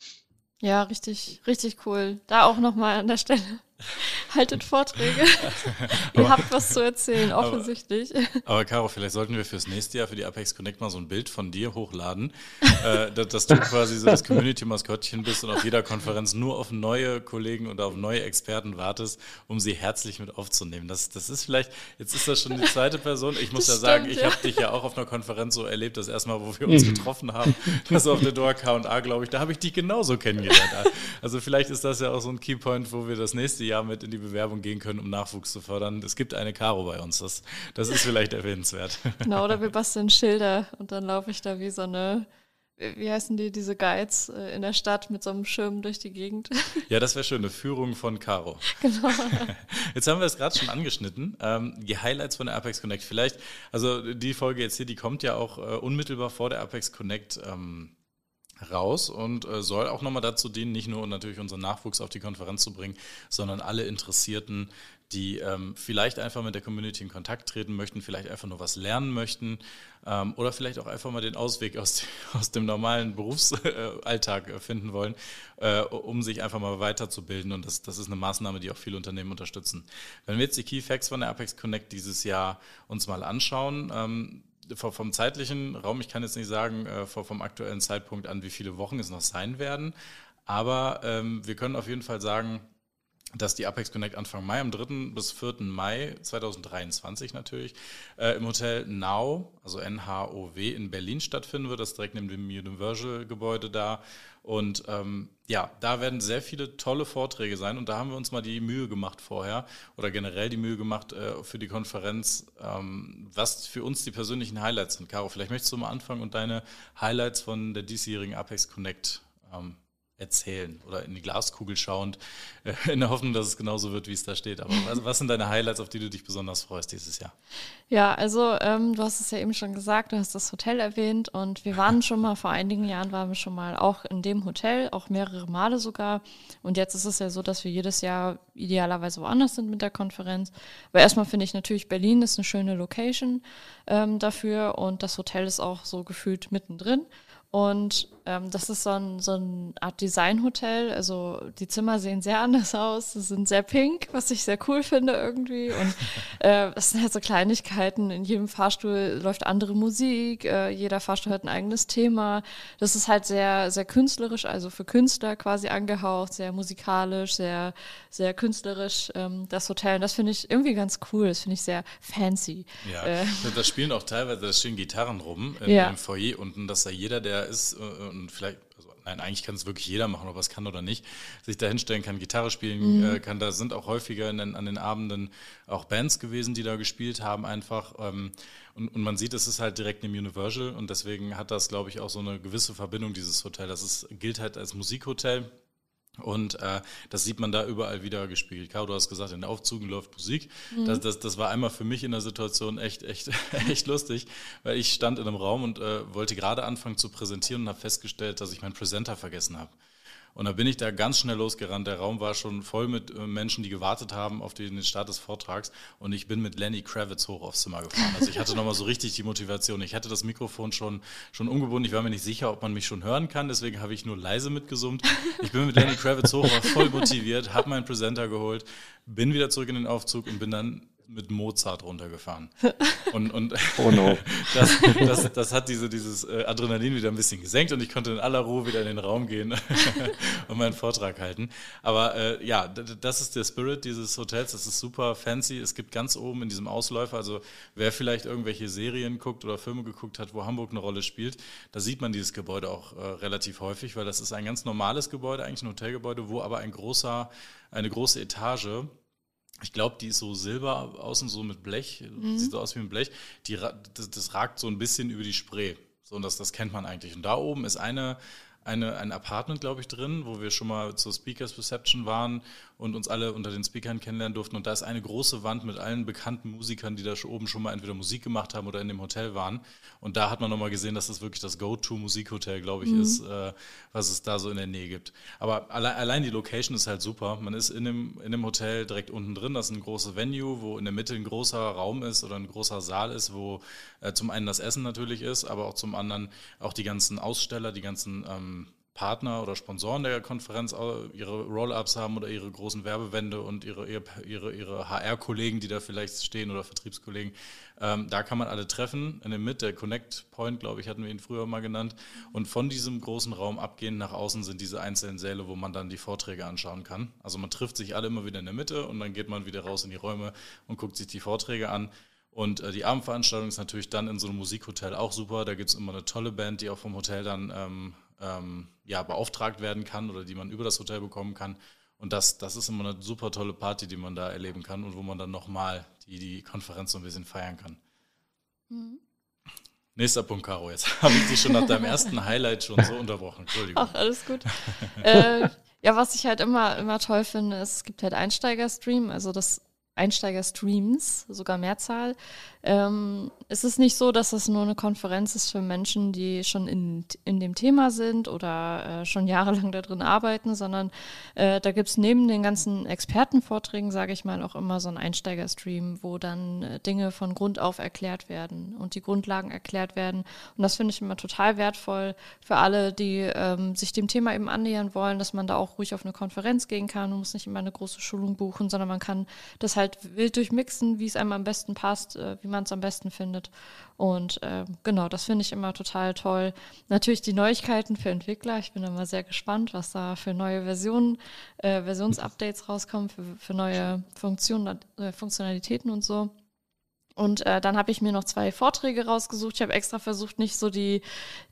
Ja, richtig, richtig cool. Da auch nochmal an der Stelle Haltet Vorträge. Ihr habt was zu erzählen, offensichtlich. Aber, aber, Caro, vielleicht sollten wir fürs nächste Jahr für die Apex Connect mal so ein Bild von dir hochladen, äh, dass, dass, du quasi so das Community-Maskottchen bist und auf jeder Konferenz nur auf neue Kollegen und auf neue Experten wartest, um sie herzlich mit aufzunehmen. Das, das ist vielleicht, jetzt ist das schon die zweite Person. Ich muss das ja stimmt, sagen, ich ja. habe dich ja auch auf einer Konferenz so erlebt, das erste Mal, wo wir uns getroffen haben, das auf der Door K&A, glaube ich, da habe ich dich genauso kennengelernt. Also vielleicht ist das ja auch so ein Keypoint, wo wir das nächste Jahr mit in die Bewerbung gehen können, um Nachwuchs zu fördern. Es gibt eine Caro bei uns. Das, das ist vielleicht erwähnenswert. Genau, oder wir basteln Schilder und dann laufe ich da wie so eine wie heißen die, diese Guides äh, in der Stadt mit so einem Schirm durch die Gegend. Ja, das wäre schön, eine Führung von Caro. Genau. Jetzt haben wir es gerade schon angeschnitten. Ähm, die Highlights von der Apex Connect. Vielleicht, also die Folge jetzt hier, die kommt ja auch äh, unmittelbar vor der Apex Connect ähm, raus und äh, soll auch nochmal dazu dienen, nicht nur natürlich unseren Nachwuchs auf die Konferenz zu bringen, sondern alle Interessierten, die ähm, vielleicht einfach mit der Community in Kontakt treten möchten, vielleicht einfach nur was lernen möchten ähm, oder vielleicht auch einfach mal den Ausweg aus, aus dem normalen Berufsalltag äh, finden wollen, äh, um sich einfach mal weiterzubilden. Und das, das ist eine Maßnahme, die auch viele Unternehmen unterstützen. Wenn wir jetzt die Key Facts von der Apex Connect dieses Jahr uns mal anschauen, ähm, vom zeitlichen Raum, ich kann jetzt nicht sagen, äh, vom aktuellen Zeitpunkt an, wie viele Wochen es noch sein werden. Aber ähm, wir können auf jeden Fall sagen, dass die Apex Connect Anfang Mai, am 3. bis 4. Mai 2023 natürlich, äh, im Hotel Now, also NHOW in Berlin stattfinden wird. Das direkt neben dem Universal-Gebäude da. Und ähm, ja, da werden sehr viele tolle Vorträge sein. Und da haben wir uns mal die Mühe gemacht vorher oder generell die Mühe gemacht äh, für die Konferenz, ähm, was für uns die persönlichen Highlights sind. Caro, vielleicht möchtest du mal anfangen und deine Highlights von der diesjährigen Apex Connect ähm, erzählen oder in die Glaskugel schauend, äh, in der Hoffnung, dass es genauso wird, wie es da steht. Aber was, was, sind deine Highlights, auf die du dich besonders freust dieses Jahr? Ja, also ähm, du hast es ja eben schon gesagt, du hast das Hotel erwähnt und wir waren schon mal, vor einigen Jahren waren wir schon mal auch in dem Hotel, auch mehrere Male sogar. Und jetzt ist es ja so, dass wir jedes Jahr idealerweise woanders sind mit der Konferenz. Aber erstmal finde ich natürlich, Berlin ist eine schöne Location ähm, dafür und das Hotel ist auch so gefühlt mittendrin. Und ähm, das ist so, ein, so eine Art Designhotel. Also die Zimmer sehen sehr anders aus. Sie sind sehr pink, was ich sehr cool finde irgendwie. Und äh, das sind halt so Kleinigkeiten. In jedem Fahrstuhl läuft andere Musik. Äh, jeder Fahrstuhl hat ein eigenes Thema. Das ist halt sehr, sehr künstlerisch, also für Künstler quasi angehaucht, sehr musikalisch, sehr, sehr künstlerisch, ähm, das Hotel. Und das finde ich irgendwie ganz cool. Das finde ich sehr fancy. Ja, äh, da spielen auch teilweise, da stehen Gitarren rum in, ja. im Foyer unten, dass da jeder, der ist äh, und vielleicht, also nein, eigentlich kann es wirklich jeder machen, ob er es kann oder nicht, sich da hinstellen kann, Gitarre spielen mhm. äh, kann. Da sind auch häufiger den, an den Abenden auch Bands gewesen, die da gespielt haben einfach. Ähm, und, und, man sieht, es ist halt direkt im Universal und deswegen hat das, glaube ich, auch so eine gewisse Verbindung, dieses Hotel. Das ist, gilt halt als Musikhotel und äh, das sieht man da überall wieder gespiegelt. Caro, du hast gesagt, in den Aufzügen läuft Musik. Mhm. Das, das, das war einmal für mich in der Situation echt, echt, echt lustig, weil ich stand in einem Raum und äh, wollte gerade anfangen zu präsentieren und habe festgestellt, dass ich meinen Präsenter vergessen habe. Und da bin ich da ganz schnell losgerannt. Der Raum war schon voll mit äh, Menschen, die gewartet haben auf den Start des Vortrags. Und ich bin mit Lenny Kravitz hoch aufs Zimmer gefahren. Also ich hatte nochmal so richtig die Motivation. Ich hatte das Mikrofon schon, schon umgebunden. Ich war mir nicht sicher, ob man mich schon hören kann. Deswegen habe ich nur leise mitgesummt. Ich bin mit Lenny Kravitz hoch, war voll motiviert, habe meinen Präsenter geholt, bin wieder zurück in den Aufzug und bin dann mit Mozart runtergefahren. Und, und oh no. das, das, das hat diese, dieses äh, Adrenalin wieder ein bisschen gesenkt und ich konnte in aller Ruhe wieder in den Raum gehen und meinen Vortrag halten. Aber äh, ja, das ist der Spirit dieses Hotels. Das ist super fancy. Es gibt ganz oben in diesem Ausläufer, also wer vielleicht irgendwelche Serien guckt oder Filme geguckt hat, wo Hamburg eine Rolle spielt, da sieht man dieses Gebäude auch äh, relativ häufig, weil das ist ein ganz normales Gebäude, eigentlich ein Hotelgebäude, wo aber ein großer, eine große Etage ich glaube, die ist so silber außen so mit Blech, mhm. sieht so aus wie ein Blech. Die, das, das, ragt so ein bisschen über die Spree. So, und das, das kennt man eigentlich. Und da oben ist eine, eine, ein Apartment, glaube ich, drin, wo wir schon mal zur Speakers Reception waren und uns alle unter den Speakern kennenlernen durften. Und da ist eine große Wand mit allen bekannten Musikern, die da oben schon mal entweder Musik gemacht haben oder in dem Hotel waren. Und da hat man nochmal gesehen, dass das wirklich das Go-To-Musikhotel, glaube ich, mhm. ist, äh, was es da so in der Nähe gibt. Aber alle, allein die Location ist halt super. Man ist in dem, in dem Hotel direkt unten drin. Das ist ein großes Venue, wo in der Mitte ein großer Raum ist oder ein großer Saal ist, wo äh, zum einen das Essen natürlich ist, aber auch zum anderen auch die ganzen Aussteller, die ganzen ähm, Partner oder Sponsoren der Konferenz ihre Roll-ups haben oder ihre großen Werbewände und ihre, ihre, ihre HR-Kollegen, die da vielleicht stehen oder Vertriebskollegen. Ähm, da kann man alle treffen. In der Mitte, der Connect Point, glaube ich, hatten wir ihn früher mal genannt. Und von diesem großen Raum abgehend nach außen sind diese einzelnen Säle, wo man dann die Vorträge anschauen kann. Also man trifft sich alle immer wieder in der Mitte und dann geht man wieder raus in die Räume und guckt sich die Vorträge an. Und äh, die Abendveranstaltung ist natürlich dann in so einem Musikhotel auch super. Da gibt es immer eine tolle Band, die auch vom Hotel dann ähm, ähm, ja, beauftragt werden kann oder die man über das Hotel bekommen kann. Und das, das ist immer eine super tolle Party, die man da erleben kann und wo man dann nochmal die, die Konferenz so ein bisschen feiern kann. Mhm. Nächster Punkt, Caro. Jetzt habe ich dich schon nach deinem ersten Highlight schon so unterbrochen. Entschuldigung. Ach, alles gut. äh, ja, was ich halt immer, immer toll finde, ist, es gibt halt Einsteiger-Stream. Also das Einsteiger-Streams, sogar Mehrzahl. Ähm, es ist nicht so, dass es nur eine Konferenz ist für Menschen, die schon in, in dem Thema sind oder äh, schon jahrelang da drin arbeiten, sondern äh, da gibt es neben den ganzen Expertenvorträgen, sage ich mal, auch immer so einen Einsteiger-Stream, wo dann äh, Dinge von Grund auf erklärt werden und die Grundlagen erklärt werden. Und das finde ich immer total wertvoll für alle, die ähm, sich dem Thema eben annähern wollen, dass man da auch ruhig auf eine Konferenz gehen kann. Man muss nicht immer eine große Schulung buchen, sondern man kann das halt wild durchmixen, wie es einem am besten passt, äh, wie man es am besten findet. Und äh, genau, das finde ich immer total toll. Natürlich die Neuigkeiten für Entwickler. Ich bin immer sehr gespannt, was da für neue Versionen, äh, Versionsupdates rauskommen, für, für neue Funktionen, äh, Funktionalitäten und so. Und äh, dann habe ich mir noch zwei Vorträge rausgesucht. Ich habe extra versucht, nicht so die,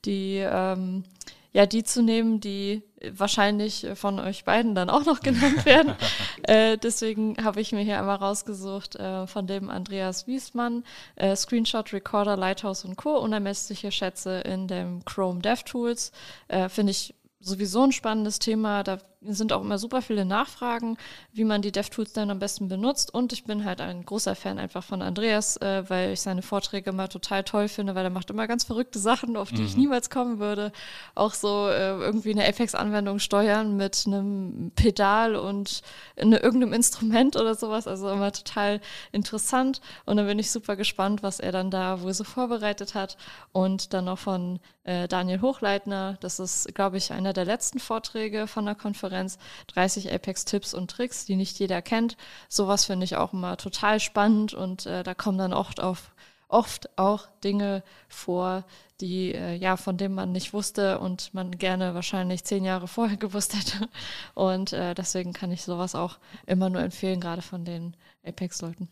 die ähm, ja, die zu nehmen, die wahrscheinlich von euch beiden dann auch noch genannt werden. äh, deswegen habe ich mir hier einmal rausgesucht äh, von dem Andreas Wiesmann, äh, Screenshot Recorder, Lighthouse und Co. Unermessliche Schätze in dem Chrome DevTools. Äh, Finde ich sowieso ein spannendes Thema. Da sind auch immer super viele Nachfragen, wie man die DevTools dann am besten benutzt. Und ich bin halt ein großer Fan einfach von Andreas, äh, weil ich seine Vorträge immer total toll finde, weil er macht immer ganz verrückte Sachen, auf die mhm. ich niemals kommen würde. Auch so äh, irgendwie eine Apex-Anwendung steuern mit einem Pedal und eine, irgendeinem Instrument oder sowas. Also immer total interessant. Und dann bin ich super gespannt, was er dann da wohl so vorbereitet hat. Und dann noch von äh, Daniel Hochleitner. Das ist, glaube ich, einer der letzten Vorträge von der Konferenz Konferenz 30 Apex-Tipps und Tricks, die nicht jeder kennt. Sowas finde ich auch immer total spannend und äh, da kommen dann oft auf oft auch Dinge vor, die äh, ja von denen man nicht wusste und man gerne wahrscheinlich zehn Jahre vorher gewusst hätte. Und äh, deswegen kann ich sowas auch immer nur empfehlen, gerade von den Apex-Leuten.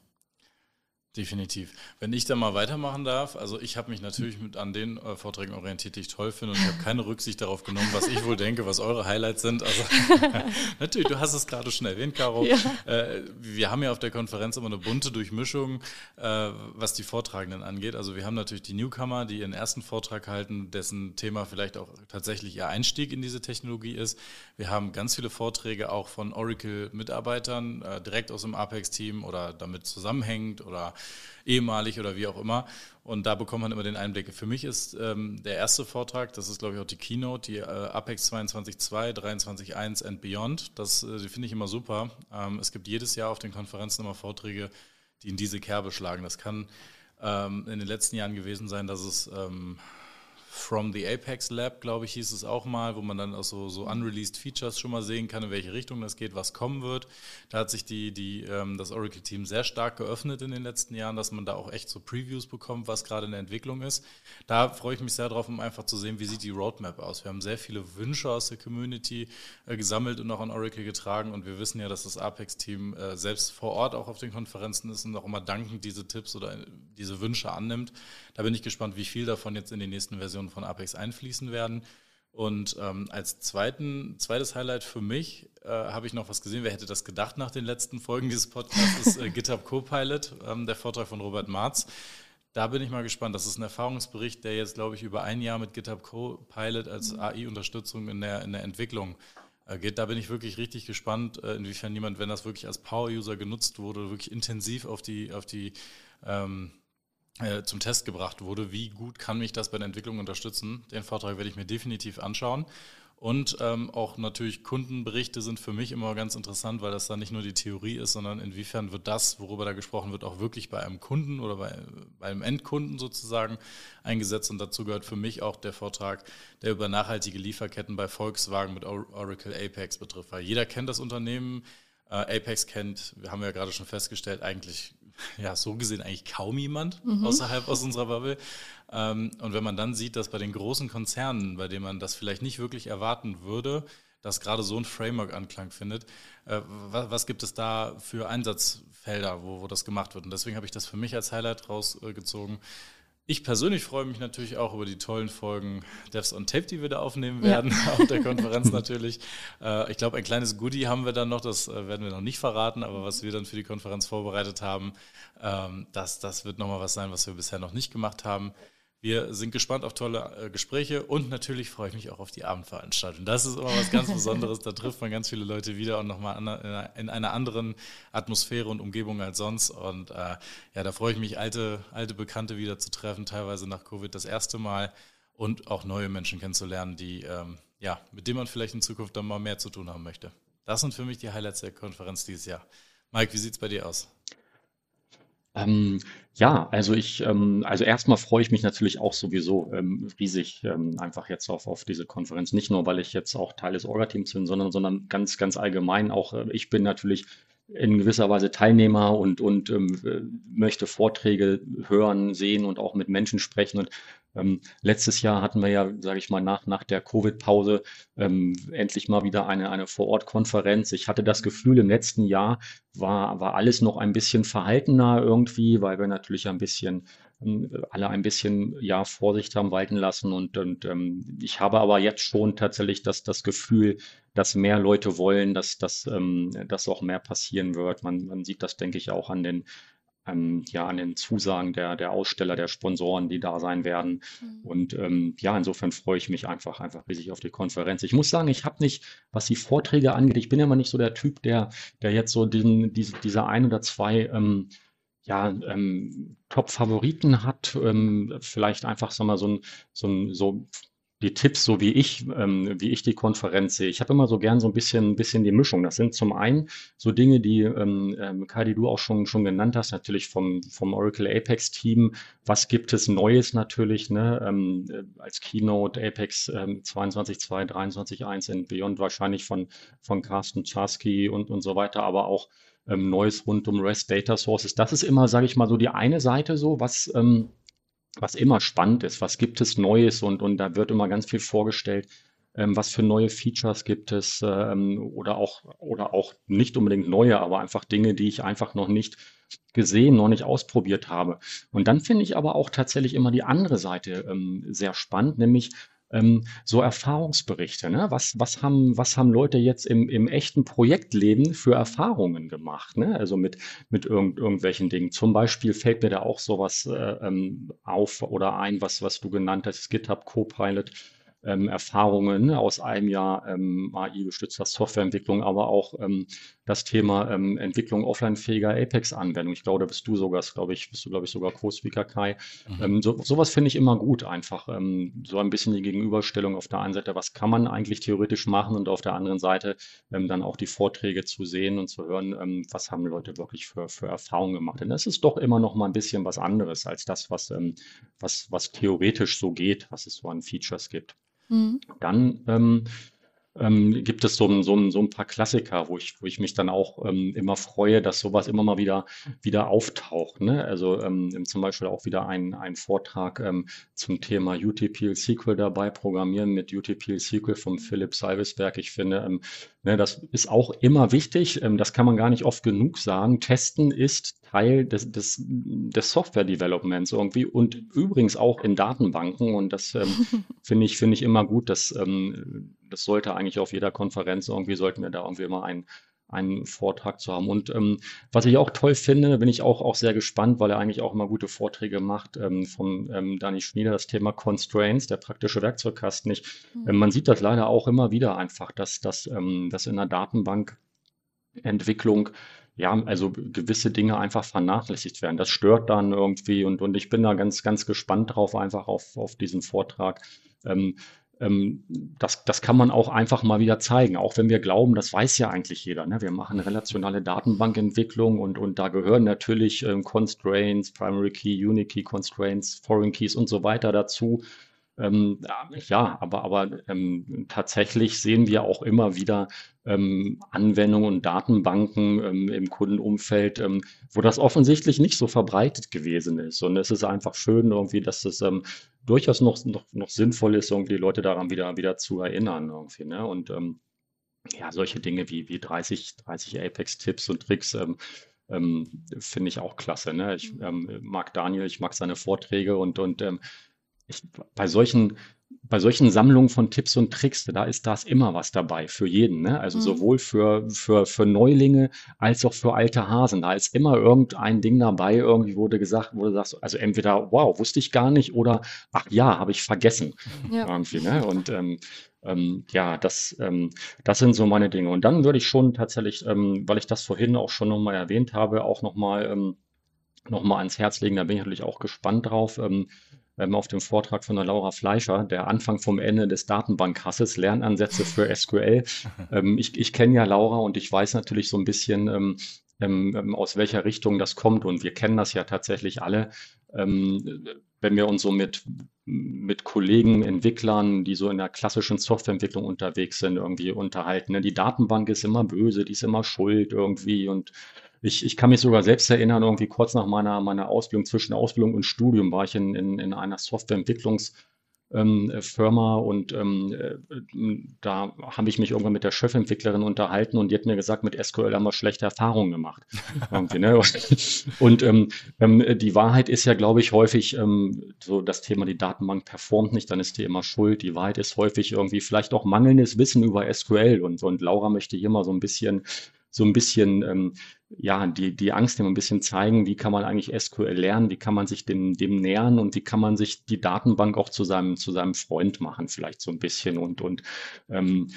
Definitiv. Wenn ich da mal weitermachen darf, also ich habe mich natürlich mit an den äh, Vorträgen orientiert, die ich toll finde und ich habe keine Rücksicht darauf genommen, was ich wohl denke, was eure Highlights sind. Also natürlich, du hast es gerade schon erwähnt, Caro. Ja. Äh, wir haben ja auf der Konferenz immer eine bunte Durchmischung, äh, was die Vortragenden angeht. Also wir haben natürlich die Newcomer, die ihren ersten Vortrag halten, dessen Thema vielleicht auch tatsächlich ihr Einstieg in diese Technologie ist. Wir haben ganz viele Vorträge auch von Oracle-Mitarbeitern, äh, direkt aus dem Apex-Team oder damit zusammenhängend oder ehemalig oder wie auch immer. Und da bekommt man immer den Einblick. Für mich ist ähm, der erste Vortrag, das ist glaube ich auch die Keynote, die äh, Apex 22.2, 23.1 and Beyond. Das äh, finde ich immer super. Ähm, es gibt jedes Jahr auf den Konferenzen immer Vorträge, die in diese Kerbe schlagen. Das kann ähm, in den letzten Jahren gewesen sein, dass es ähm, From the Apex Lab, glaube ich, hieß es auch mal, wo man dann auch so, so unreleased Features schon mal sehen kann, in welche Richtung das geht, was kommen wird. Da hat sich die, die, ähm, das Oracle-Team sehr stark geöffnet in den letzten Jahren, dass man da auch echt so Previews bekommt, was gerade in der Entwicklung ist. Da freue ich mich sehr drauf, um einfach zu sehen, wie sieht die Roadmap aus. Wir haben sehr viele Wünsche aus der Community äh, gesammelt und auch an Oracle getragen und wir wissen ja, dass das Apex-Team äh, selbst vor Ort auch auf den Konferenzen ist und auch immer dankend diese Tipps oder äh, diese Wünsche annimmt. Da bin ich gespannt, wie viel davon jetzt in den nächsten Versionen von Apex einfließen werden. Und ähm, als zweiten, zweites Highlight für mich äh, habe ich noch was gesehen. Wer hätte das gedacht nach den letzten Folgen dieses Podcasts? ist äh, GitHub Copilot, ähm, der Vortrag von Robert Marz. Da bin ich mal gespannt. Das ist ein Erfahrungsbericht, der jetzt, glaube ich, über ein Jahr mit GitHub Copilot als mhm. AI-Unterstützung in der, in der Entwicklung äh, geht. Da bin ich wirklich richtig gespannt, äh, inwiefern jemand, wenn das wirklich als Power-User genutzt wurde, wirklich intensiv auf die, auf die ähm, äh, zum Test gebracht wurde. Wie gut kann mich das bei der Entwicklung unterstützen? Den Vortrag werde ich mir definitiv anschauen. Und ähm, auch natürlich Kundenberichte sind für mich immer ganz interessant, weil das dann nicht nur die Theorie ist, sondern inwiefern wird das, worüber da gesprochen wird, auch wirklich bei einem Kunden oder bei, bei einem Endkunden sozusagen eingesetzt. Und dazu gehört für mich auch der Vortrag, der über nachhaltige Lieferketten bei Volkswagen mit Oracle Apex betrifft. Weil jeder kennt das Unternehmen, äh, Apex kennt, wir haben ja gerade schon festgestellt, eigentlich ja, so gesehen eigentlich kaum jemand mhm. außerhalb aus unserer Bubble. Ähm, und wenn man dann sieht, dass bei den großen Konzernen, bei denen man das vielleicht nicht wirklich erwarten würde, dass gerade so ein Framework Anklang findet, äh, was, was, gibt es da für Einsatzfelder, wo, wo das gemacht wird? Und deswegen habe ich das für mich als Highlight rausgezogen. Ich persönlich freue mich natürlich auch über die tollen Folgen Devs on Tape, die wir da aufnehmen werden, ja. auf der Konferenz natürlich. Äh, ich glaube, ein kleines Goodie haben wir dann noch, das äh, werden wir noch nicht verraten, aber was wir dann für die Konferenz vorbereitet haben, ähm, das, das wird nochmal was sein, was wir bisher noch nicht gemacht haben. Wir sind gespannt auf tolle äh, Gespräche und natürlich freue ich mich auch auf die Abendveranstaltung. Das ist immer was ganz Besonderes. Da trifft man ganz viele Leute wieder und nochmal in einer anderen Atmosphäre und Umgebung als sonst. Und äh, ja, da freue ich mich, alte, alte Bekannte wieder zu treffen, teilweise nach Covid das erste Mal und auch neue Menschen kennenzulernen, die ähm, ja, mit denen man vielleicht in Zukunft dann mal mehr zu tun haben möchte. Das sind für mich die Highlights der Konferenz dieses Jahr. Mike, wie sieht es bei dir aus? Ähm, ja, also ich, ähm, also erstmal freue ich mich natürlich auch sowieso ähm, riesig ähm, einfach jetzt auf, auf diese Konferenz. Nicht nur, weil ich jetzt auch Teil des Orga-Teams bin, sondern, sondern ganz, ganz allgemein auch, äh, ich bin natürlich in gewisser Weise Teilnehmer und, und ähm, äh, möchte Vorträge hören, sehen und auch mit Menschen sprechen. Und ähm, letztes Jahr hatten wir ja, sage ich mal, nach, nach der Covid-Pause ähm, endlich mal wieder eine, eine Vor-Ort-Konferenz. Ich hatte das Gefühl, im letzten Jahr war, war alles noch ein bisschen verhaltener irgendwie, weil wir natürlich ein bisschen ähm, alle ein bisschen ja Vorsicht haben walten lassen und, und ähm, ich habe aber jetzt schon tatsächlich das, das Gefühl, dass mehr Leute wollen, dass, dass, ähm, auch mehr passieren wird. Man, man sieht das, denke ich, auch an den ähm, ja, an den Zusagen der, der Aussteller, der Sponsoren, die da sein werden. Mhm. Und ähm, ja, insofern freue ich mich einfach, einfach riesig auf die Konferenz. Ich muss sagen, ich habe nicht, was die Vorträge angeht, ich bin immer nicht so der Typ, der, der jetzt so diesen, diese, diese ein oder zwei ähm, ja, ähm, Top-Favoriten hat, ähm, vielleicht einfach, sag mal, so ein, so ein, so die Tipps, so wie ich, ähm, wie ich die Konferenz sehe. Ich habe immer so gern so ein bisschen, ein bisschen die Mischung. Das sind zum einen so Dinge, die ähm, ähm, Kai, die du auch schon, schon genannt hast, natürlich vom, vom Oracle Apex Team. Was gibt es Neues natürlich, ne? Ähm, äh, als Keynote Apex ähm, 22.2, 23.1 in Beyond wahrscheinlich von, von Carsten Czarski und, und so weiter, aber auch ähm, Neues rund um REST Data Sources. Das ist immer, sage ich mal, so die eine Seite so, was, ähm, was immer spannend ist, was gibt es Neues und, und da wird immer ganz viel vorgestellt, ähm, was für neue Features gibt es ähm, oder auch oder auch nicht unbedingt neue, aber einfach Dinge, die ich einfach noch nicht gesehen, noch nicht ausprobiert habe. Und dann finde ich aber auch tatsächlich immer die andere Seite ähm, sehr spannend, nämlich ähm, so Erfahrungsberichte. Ne? Was, was, haben, was haben Leute jetzt im, im echten Projektleben für Erfahrungen gemacht? Ne? Also mit, mit irgend, irgendwelchen Dingen. Zum Beispiel fällt mir da auch sowas äh, ähm, auf oder ein, was, was du genannt hast, GitHub Copilot ähm, Erfahrungen aus einem Jahr ähm, AI-gestützter Softwareentwicklung, aber auch ähm, das Thema ähm, Entwicklung offline-fähiger Apex-Anwendung. Ich glaube, da bist du sogar, glaube ich, bist du, glaube ich, sogar Co-Speaker Kai. Mhm. Ähm, so, sowas finde ich immer gut, einfach ähm, so ein bisschen die Gegenüberstellung auf der einen Seite, was kann man eigentlich theoretisch machen und auf der anderen Seite ähm, dann auch die Vorträge zu sehen und zu hören, was haben Leute wirklich für, für Erfahrungen gemacht. Denn das ist doch immer noch mal ein bisschen was anderes als das, was, was, was theoretisch so geht, was es so an Features gibt. Mhm. Dann ähm, ähm, gibt es so, so, so ein paar Klassiker, wo ich, wo ich mich dann auch ähm, immer freue, dass sowas immer mal wieder, wieder auftaucht. Ne? Also ähm, zum Beispiel auch wieder ein, ein Vortrag ähm, zum Thema UTPL SQL dabei, Programmieren mit UTPL SQL vom Philipp Salvesberg. Ich finde, ähm, ne, das ist auch immer wichtig. Ähm, das kann man gar nicht oft genug sagen. Testen ist Teil des, des, des Software-Developments irgendwie und übrigens auch in Datenbanken. Und das finde ich, finde ich immer gut, dass das sollte eigentlich auf jeder Konferenz irgendwie, sollten wir da irgendwie immer einen, einen Vortrag zu haben. Und ähm, was ich auch toll finde, bin ich auch, auch sehr gespannt, weil er eigentlich auch immer gute Vorträge macht, ähm, von ähm, Dani Schmieder, das Thema Constraints, der praktische Werkzeugkasten nicht. Mhm. Ähm, man sieht das leider auch immer wieder einfach, dass, dass, ähm, dass in der Datenbankentwicklung ja, also gewisse Dinge einfach vernachlässigt werden. Das stört dann irgendwie und, und ich bin da ganz, ganz gespannt drauf, einfach auf, auf diesen Vortrag. Ähm, das, das kann man auch einfach mal wieder zeigen, auch wenn wir glauben, das weiß ja eigentlich jeder. Ne? Wir machen relationale Datenbankentwicklung und, und da gehören natürlich ähm, Constraints, Primary Key, Unique Key Constraints, Foreign Keys und so weiter dazu. Ähm, ja, aber, aber ähm, tatsächlich sehen wir auch immer wieder ähm, Anwendungen und Datenbanken ähm, im Kundenumfeld, ähm, wo das offensichtlich nicht so verbreitet gewesen ist. Und es ist einfach schön irgendwie, dass es ähm, durchaus noch, noch, noch sinnvoll ist, irgendwie die Leute daran wieder, wieder zu erinnern irgendwie. Ne? Und ja, solche Dinge wie, wie 30, 30 Apex-Tipps und Tricks finde ich auch klasse. Ne? Ich mhm. ähm, mag Daniel, ich mag seine Vorträge und, und ich, bei solchen bei solchen Sammlungen von Tipps und Tricks, da ist das immer was dabei für jeden. Ne? Also mhm. sowohl für, für, für Neulinge als auch für alte Hasen. Da ist immer irgendein Ding dabei, irgendwie wurde gesagt, wo du sagst, also entweder, wow, wusste ich gar nicht oder ach ja, habe ich vergessen. Ja. Irgendwie, ne? Und ähm, ähm, ja, das, ähm, das sind so meine Dinge. Und dann würde ich schon tatsächlich, ähm, weil ich das vorhin auch schon nochmal erwähnt habe, auch nochmal ähm, noch mal ans Herz legen. Da bin ich natürlich auch gespannt drauf. Ähm, auf dem Vortrag von der Laura Fleischer, der Anfang vom Ende des Datenbankhasses, Lernansätze für SQL. ähm, ich ich kenne ja Laura und ich weiß natürlich so ein bisschen, ähm, ähm, ähm, aus welcher Richtung das kommt. Und wir kennen das ja tatsächlich alle. Ähm, wenn wir uns so mit, mit Kollegen, Entwicklern, die so in der klassischen Softwareentwicklung unterwegs sind, irgendwie unterhalten. Ne? Die Datenbank ist immer böse, die ist immer schuld irgendwie und ich, ich kann mich sogar selbst erinnern, irgendwie kurz nach meiner, meiner Ausbildung, zwischen Ausbildung und Studium war ich in, in, in einer Softwareentwicklungs- ähm, Firma und ähm, äh, da habe ich mich irgendwann mit der Chefentwicklerin unterhalten und die hat mir gesagt, mit SQL haben wir schlechte Erfahrungen gemacht. ne? Und ähm, ähm, die Wahrheit ist ja, glaube ich, häufig ähm, so das Thema, die Datenbank performt nicht, dann ist die immer schuld. Die Wahrheit ist häufig irgendwie vielleicht auch mangelndes Wissen über SQL und, und Laura möchte hier mal so ein bisschen so ein bisschen ähm, ja, die, die Angst immer ein bisschen zeigen, wie kann man eigentlich SQL lernen, wie kann man sich dem, dem nähern und wie kann man sich die Datenbank auch zu seinem, zu seinem Freund machen, vielleicht so ein bisschen. Und, und ähm,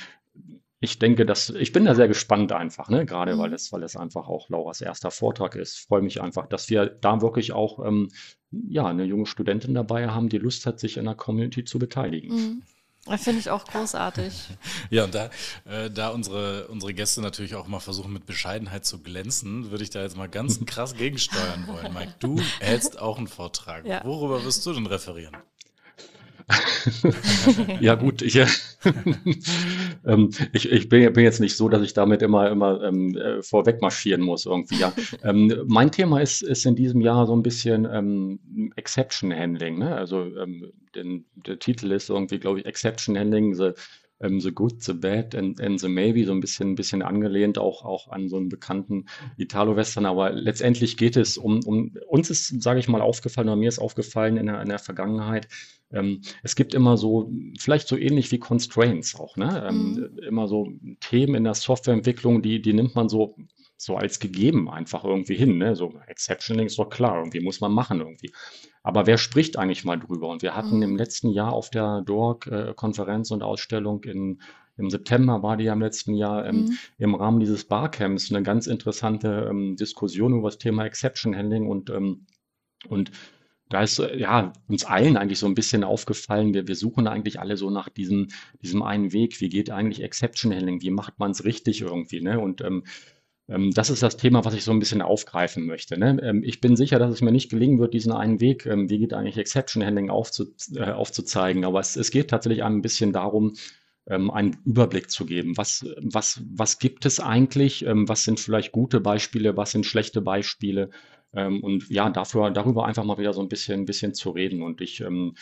ich denke, dass ich bin da sehr gespannt einfach, ne? gerade weil mhm. es, weil es einfach auch Lauras erster Vortrag ist. Freue mich einfach, dass wir da wirklich auch ähm, ja, eine junge Studentin dabei haben, die Lust hat, sich in der Community zu beteiligen. Mhm. Finde ich auch großartig. ja, und da, äh, da unsere, unsere Gäste natürlich auch mal versuchen, mit Bescheidenheit zu glänzen, würde ich da jetzt mal ganz krass gegensteuern wollen. Mike, du hältst auch einen Vortrag. Ja. Worüber wirst du denn referieren? ja gut, ich, ähm, ich, ich bin, bin, jetzt nicht so, dass ich damit immer, immer ähm, äh, vorweg marschieren muss irgendwie. Ja. ähm, mein Thema ist, ist in diesem Jahr so ein bisschen ähm, Exception Handling. Ne? Also ähm, den, der Titel ist irgendwie, glaube ich, Exception Handling, the, ähm, the Good, the Bad and, and, the Maybe, so ein bisschen, ein bisschen angelehnt auch, auch an so einen bekannten Italo-Western. Aber letztendlich geht es um, um uns ist, sage ich mal, aufgefallen, oder mir ist aufgefallen in der, in der Vergangenheit, ähm, es gibt immer so, vielleicht so ähnlich wie Constraints auch, ne? Ähm, mhm. Immer so Themen in der Softwareentwicklung, die, die nimmt man so, so als gegeben einfach irgendwie hin, ne? So Exceptioning ist doch klar, irgendwie muss man machen irgendwie. Aber wer spricht eigentlich mal drüber? Und wir hatten mhm. im letzten Jahr auf der DORG-Konferenz äh, und Ausstellung in, im September war die ja im letzten Jahr ähm, mhm. im Rahmen dieses Barcamps eine ganz interessante ähm, Diskussion über das Thema Exception Handling und, ähm, und da ist äh, ja uns allen eigentlich so ein bisschen aufgefallen, wir, wir suchen eigentlich alle so nach diesem, diesem einen Weg. Wie geht eigentlich Exception Handling? Wie macht man es richtig irgendwie? Ne? Und ähm, ähm, das ist das Thema, was ich so ein bisschen aufgreifen möchte. Ne? Ähm, ich bin sicher, dass es mir nicht gelingen wird, diesen einen Weg, ähm, wie geht eigentlich Exception Handling äh, aufzuzeigen. Aber es, es geht tatsächlich ein bisschen darum, ähm, einen Überblick zu geben. Was, was, was gibt es eigentlich? Ähm, was sind vielleicht gute Beispiele? Was sind schlechte Beispiele? Ähm, und ja, dafür, darüber einfach mal wieder so ein bisschen, ein bisschen zu reden. Und ich ähm,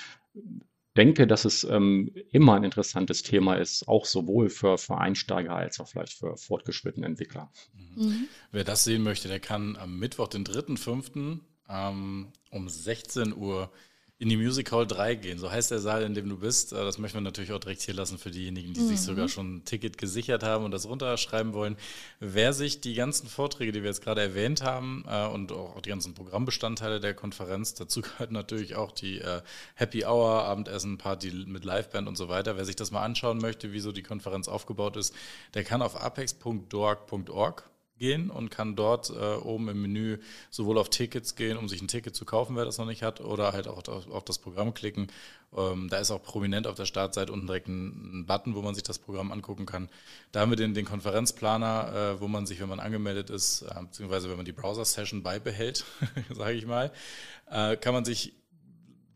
denke, dass es ähm, immer ein interessantes Thema ist, auch sowohl für, für Einsteiger als auch vielleicht für fortgeschrittene Entwickler. Mhm. Wer das sehen möchte, der kann am Mittwoch, den 3.5. Ähm, um 16 Uhr in die Music Hall 3 gehen. So heißt der Saal, in dem du bist. Äh, das möchten wir natürlich auch direkt hier lassen für diejenigen, die mhm. sich sogar schon ein Ticket gesichert haben und das runterschreiben wollen. Wer sich die ganzen Vorträge, die wir jetzt gerade erwähnt haben äh, und auch die ganzen Programmbestandteile der Konferenz, dazu gehört natürlich auch die äh, Happy Hour, Abendessen, Party mit Liveband und so weiter. Wer sich das mal anschauen möchte, wie so die Konferenz aufgebaut ist, der kann auf apex.dorg.org gehen und kann dort äh, oben im Menü sowohl auf Tickets gehen, um sich ein Ticket zu kaufen, wer das noch nicht hat, oder halt auch auf, auf das Programm klicken. Ähm, da ist auch prominent auf der Startseite unten direkt ein, ein, Button, wo man sich das Programm angucken kann. Da haben wir den, den Konferenzplaner, äh, wo man sich, wenn man angemeldet ist, äh, beziehungsweise wenn man die Browser-Session beibehält, sage ich mal, äh, kann man sich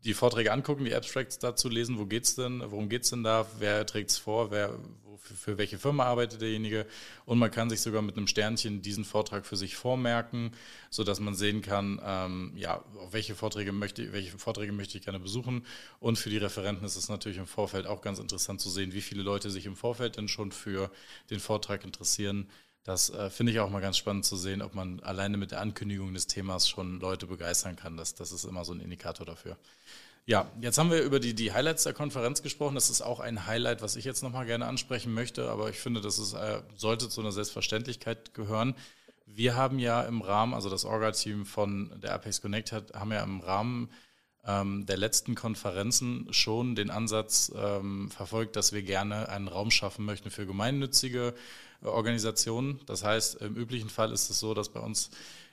die Vorträge angucken, die Abstracts dazu lesen, wo geht's denn, worum geht's denn da, wer trägt es vor, wer, für, für welche Firma arbeitet derjenige und man kann sich sogar mit einem Sternchen diesen Vortrag für sich vormerken, sodass man sehen kann, ähm, ja, welche Vorträge möchte, welche Vorträge möchte ich gerne besuchen und für die Referenten ist es natürlich im Vorfeld auch ganz interessant zu sehen, wie viele Leute sich im Vorfeld denn schon für den Vortrag interessieren. Das äh, finde ich auch mal ganz spannend zu sehen, ob man alleine mit der Ankündigung des Themas schon Leute begeistern kann. Das, das ist immer so ein Indikator dafür. Ja, jetzt haben wir über die, die Highlights der Konferenz gesprochen. Das ist auch ein Highlight, was ich jetzt nochmal gerne ansprechen möchte, aber ich finde, das ist, äh, sollte zu einer Selbstverständlichkeit gehören. Wir haben ja im Rahmen, also das Orga-Team von der Apex Connect hat, haben ja im Rahmen ähm, der letzten Konferenzen schon den Ansatz ähm, verfolgt, dass wir gerne einen Raum schaffen möchten für gemeinnützige äh, Organisationen. Das heißt, im üblichen Fall ist es so, dass bei uns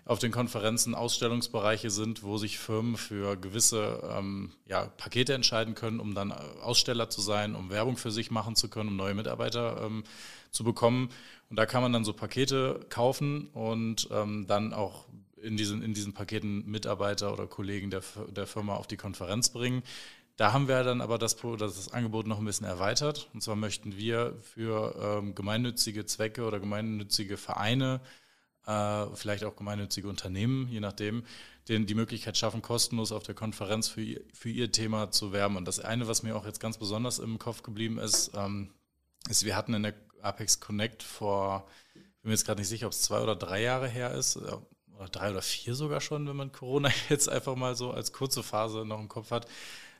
auf den Konferenzen Ausstellungsbereiche sind, wo sich Firmen für gewisse ähm, ja, Pakete entscheiden können, um dann Aussteller zu sein, um Werbung für sich machen zu können, um neue Mitarbeiter ähm, zu bekommen. Und da kann man dann so Pakete kaufen und ähm, dann auch in diesen, in diesen Paketen Mitarbeiter oder Kollegen der, der Firma auf die Konferenz bringen. Da haben wir dann aber das, das Angebot noch ein bisschen erweitert. Und zwar möchten wir für ähm, gemeinnützige Zwecke oder gemeinnützige Vereine, äh, vielleicht auch gemeinnützige Unternehmen, je nachdem, denen die Möglichkeit schaffen, kostenlos auf der Konferenz für, für ihr Thema zu werben. Und das eine, was mir auch jetzt ganz besonders im Kopf geblieben ist, ähm, ist, wir hatten in der Apex Connect vor, ich bin mir jetzt gerade nicht sicher, ob es zwei oder drei Jahre her ist, oder drei oder vier sogar schon, wenn man Corona jetzt einfach mal so als kurze Phase noch im Kopf hat,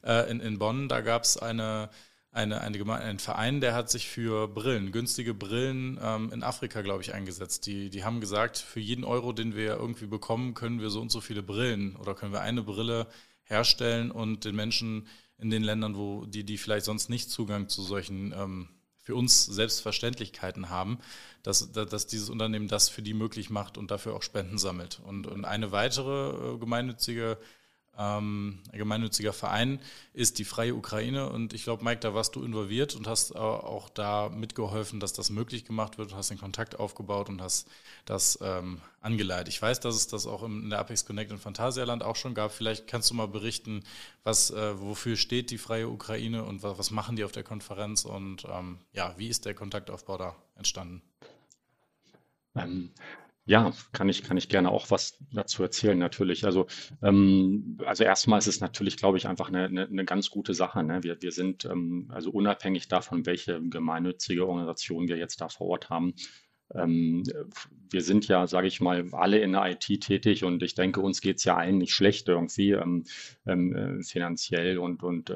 äh, in, in Bonn, da gab es eine, eine, eine Geme einen Verein, der hat sich für Brillen, günstige Brillen ähm, in Afrika, glaube ich, eingesetzt. Die, die haben gesagt, für jeden Euro, den wir irgendwie bekommen, können wir so und so viele Brillen oder können wir eine Brille herstellen und den Menschen in den Ländern, wo die, die vielleicht sonst nicht Zugang zu solchen ähm, für uns Selbstverständlichkeiten haben, dass, dass dieses Unternehmen das für die möglich macht und dafür auch Spenden sammelt. Und, und eine weitere äh, gemeinnützige ähm, ein gemeinnütziger Verein ist die Freie Ukraine. Und ich glaube, Mike, da warst du involviert und hast auch da mitgeholfen, dass das möglich gemacht wird, hast den Kontakt aufgebaut und hast das ähm, angeleitet. Ich weiß, dass es das auch in der Apex Connect in Phantasialand auch schon gab. Vielleicht kannst du mal berichten, was, äh, wofür steht die Freie Ukraine und was, was machen die auf der Konferenz und ähm, ja, wie ist der Kontaktaufbau da entstanden? Ähm, ja, kann ich, kann ich gerne auch was dazu erzählen, natürlich. Also, ähm, also erstmal ist es natürlich, glaube ich, einfach eine, eine, eine ganz gute Sache. Ne? Wir, wir sind ähm, also unabhängig davon, welche gemeinnützige Organisation wir jetzt da vor Ort haben. Ähm, wir sind ja, sage ich mal, alle in der IT tätig und ich denke, uns geht es ja allen nicht schlecht irgendwie ähm, ähm, äh, finanziell und, und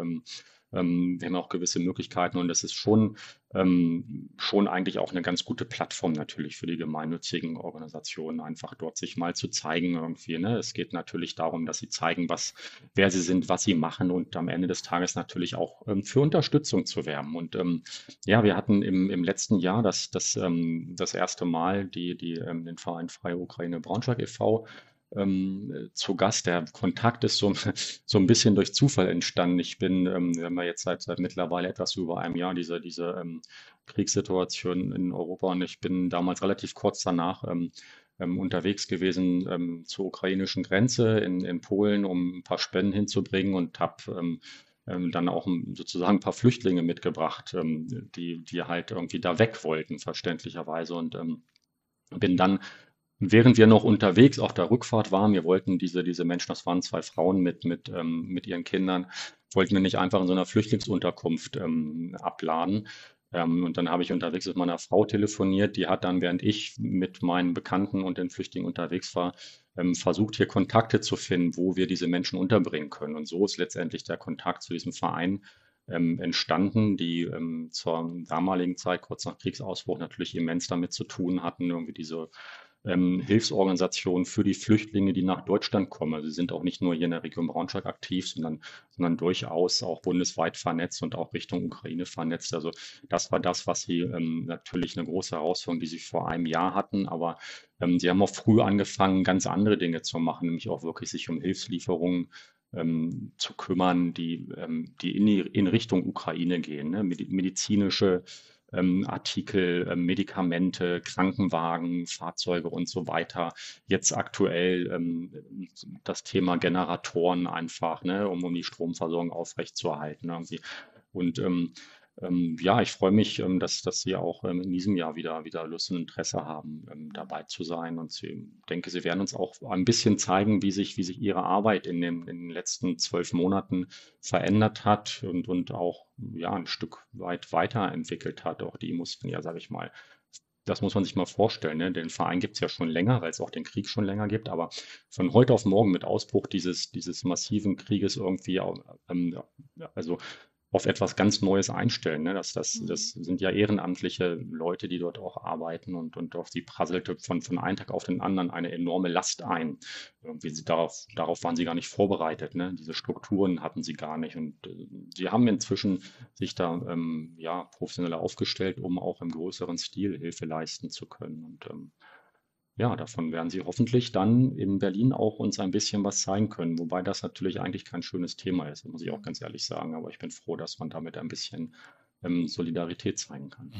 ähm, wir haben auch gewisse Möglichkeiten und das ist schon, ähm, schon eigentlich auch eine ganz gute Plattform natürlich für die gemeinnützigen Organisationen, einfach dort sich mal zu zeigen irgendwie. Ne? Es geht natürlich darum, dass sie zeigen, was, wer sie sind, was sie machen und am Ende des Tages natürlich auch ähm, für Unterstützung zu werben. Und ähm, ja, wir hatten im, im letzten Jahr das, das, ähm, das erste Mal die, die, ähm, den Verein Freie Ukraine Braunschweig e.V ähm, zu Gast. Der Kontakt ist so, so ein bisschen durch Zufall entstanden. Ich bin, ähm, wir haben ja jetzt seit, seit mittlerweile etwas über einem Jahr diese, diese ähm, Kriegssituation in Europa und ich bin damals relativ kurz danach ähm, ähm, unterwegs gewesen ähm, zur ukrainischen Grenze in, in Polen, um ein paar Spenden hinzubringen und habe dann auch sozusagen ein paar Flüchtlinge mitgebracht, die, die halt irgendwie da weg wollten, verständlicherweise. Und bin dann während wir noch unterwegs auf der Rückfahrt waren, wir wollten diese, diese Menschen, das waren zwei Frauen mit, mit, ähm, mit ihren Kindern, wollten wir nicht einfach in so einer Flüchtlingsunterkunft ähm, abladen. Ähm, und dann habe ich unterwegs mit meiner Frau telefoniert, die hat dann, während ich mit meinen Bekannten und den Flüchtlingen unterwegs war, ähm, versucht, hier Kontakte zu finden, wo wir diese Menschen unterbringen können. Und so ist letztendlich der Kontakt zu diesem Verein ähm, entstanden, die ähm, zur damaligen Zeit, kurz nach Kriegsausbruch, natürlich immens damit zu tun hatten, irgendwie diese ähm, Hilfsorganisationen für die Flüchtlinge, die nach Deutschland kommen. Also sie sind auch nicht nur hier in der Region Braunschweig aktiv, sondern, sondern durchaus auch bundesweit vernetzt und auch Richtung Ukraine vernetzt. Also das war das, was sie ähm, natürlich eine große Herausforderung, die sie vor einem Jahr hatten. Aber ähm, sie haben auch früh angefangen, ganz andere Dinge zu machen, nämlich auch wirklich sich um Hilfslieferungen ähm, zu kümmern, die, ähm, die in, die in Richtung Ukraine gehen. Ne? Medizinische ähm, Artikel, äh, Medikamente, Krankenwagen, Fahrzeuge und so weiter. Jetzt aktuell ähm, das Thema Generatoren einfach, ne, um, um die Stromversorgung aufrechtzuerhalten. Irgendwie. Und ähm, ähm, ja, ich freue mich, ähm, dass, dass Sie auch ähm, in diesem Jahr wieder, wieder Lust und Interesse haben, ähm, dabei zu sein. Und ich denke, Sie werden uns auch ein bisschen zeigen, wie sich, wie sich Ihre Arbeit in, dem, in den letzten zwölf Monaten verändert hat und, und auch ja, ein Stück weit weiterentwickelt hat. Auch die mussten ja, sage ich mal, das muss man sich mal vorstellen. Ne? Den Verein gibt es ja schon länger, weil es auch den Krieg schon länger gibt. Aber von heute auf morgen mit Ausbruch dieses, dieses massiven Krieges irgendwie, ähm, also auf etwas ganz Neues einstellen. Ne? Das, das, mhm. das sind ja ehrenamtliche Leute, die dort auch arbeiten und, und auf die prasselte von, von einem Tag auf den anderen eine enorme Last ein. Irgendwie sie darauf, darauf waren sie gar nicht vorbereitet. Ne? Diese Strukturen hatten sie gar nicht. Und äh, sie haben inzwischen sich da ähm, ja, professioneller aufgestellt, um auch im größeren Stil Hilfe leisten zu können. Und ähm, ja, davon werden sie hoffentlich dann in Berlin auch uns ein bisschen was zeigen können, wobei das natürlich eigentlich kein schönes Thema ist, muss ich auch ganz ehrlich sagen. Aber ich bin froh, dass man damit ein bisschen ähm, Solidarität zeigen kann.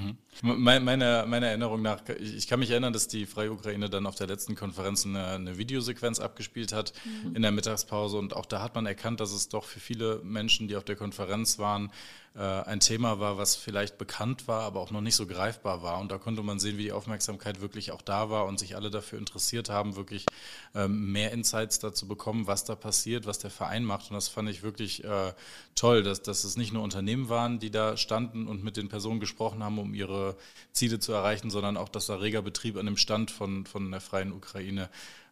Mhm. Meine, meiner Erinnerung nach, ich kann mich erinnern, dass die Freie Ukraine dann auf der letzten Konferenz eine, eine Videosequenz abgespielt hat mhm. in der Mittagspause und auch da hat man erkannt, dass es doch für viele Menschen, die auf der Konferenz waren, ein Thema war, was vielleicht bekannt war, aber auch noch nicht so greifbar war. Und da konnte man sehen, wie die Aufmerksamkeit wirklich auch da war und sich alle dafür interessiert haben, wirklich ähm, mehr Insights dazu bekommen, was da passiert, was der Verein macht. Und das fand ich wirklich äh, toll, dass, dass es nicht nur Unternehmen waren, die da standen und mit den Personen gesprochen haben, um ihre Ziele zu erreichen, sondern auch, dass da reger Betrieb an dem Stand von, von der freien Ukraine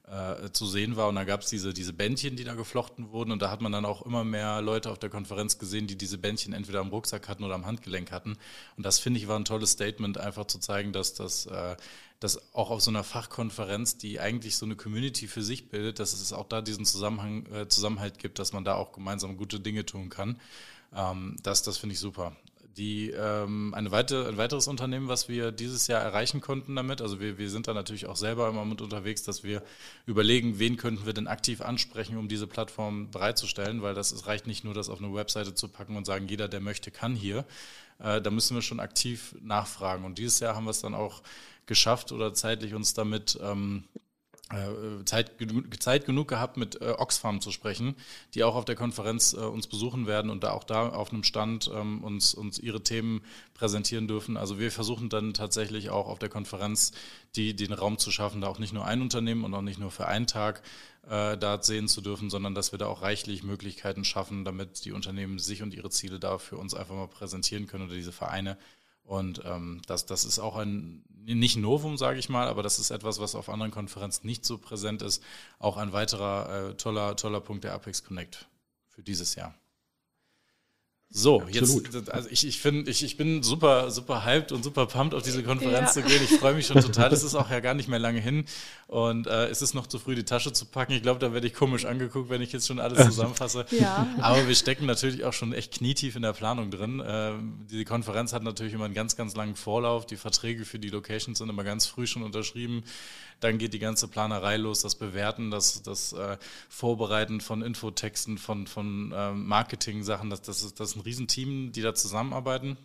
äh, zu sehen war. Und da gab es diese, diese Bändchen, die da geflochten wurden. Und da hat man dann auch immer mehr Leute auf der Konferenz gesehen, die diese Bändchen entweder am Rucksack hatten oder am Handgelenk hatten. Und das finde ich war ein tolles Statement, einfach zu zeigen, dass das äh, dass auch auf so einer Fachkonferenz, die eigentlich so eine Community für sich bildet, dass es auch da diesen Zusammenhang, äh, Zusammenhalt gibt, dass man da auch gemeinsam gute Dinge tun kann. Ähm, das das finde ich super die, ähm, eine weite, ein weiteres Unternehmen, was wir dieses Jahr erreichen konnten damit, also wir, wir sind da natürlich auch selber immer mit unterwegs, dass wir überlegen, wen könnten wir denn aktiv ansprechen, um diese Plattform bereitzustellen, weil das es reicht nicht nur, das auf eine Webseite zu packen und sagen, jeder, der möchte, kann hier. Äh, da müssen wir schon aktiv nachfragen. Und dieses Jahr haben wir es dann auch geschafft oder zeitlich uns damit ähm, äh, Zeit, Zeit genug gehabt, mit äh, Oxfam zu sprechen, die auch auf der Konferenz äh, uns besuchen werden und da auch da auf einem Stand ähm, uns, uns ihre Themen präsentieren dürfen. Also wir versuchen dann tatsächlich auch auf der Konferenz die, den Raum zu schaffen, da auch nicht nur ein Unternehmen und auch nicht nur für einen Tag äh, da sehen zu dürfen, sondern dass wir da auch reichlich Möglichkeiten schaffen, damit die Unternehmen sich und ihre Ziele da für uns einfach mal präsentieren können oder diese Vereine. Und ähm, das, das ist auch ein, nicht Novum, sage ich mal, aber das ist etwas, was auf anderen Konferenzen nicht so präsent ist. Auch ein weiterer äh, toller, toller Punkt der Apex Connect für dieses Jahr. So, Absolut. jetzt, also ich, ich finde, ich, ich bin super, super hyped und super pumped auf diese Konferenz ja. zu gehen. Ich freue mich schon total. Es ist auch ja gar nicht mehr lange hin und äh, es ist noch zu früh, die Tasche zu packen. Ich glaube, da werde ich komisch angeguckt, wenn ich jetzt schon alles zusammenfasse. ja. Aber wir stecken natürlich auch schon echt knietief in der Planung drin. Äh, die Konferenz hat natürlich immer einen ganz, ganz langen Vorlauf. Die Verträge für die Locations sind immer ganz früh schon unterschrieben. Dann geht die ganze Planerei los, das Bewerten, das, das äh, Vorbereiten von Infotexten, von, von äh, Marketing-Sachen. Das, das, ist, das ist ein Riesenteam, die da zusammenarbeiten.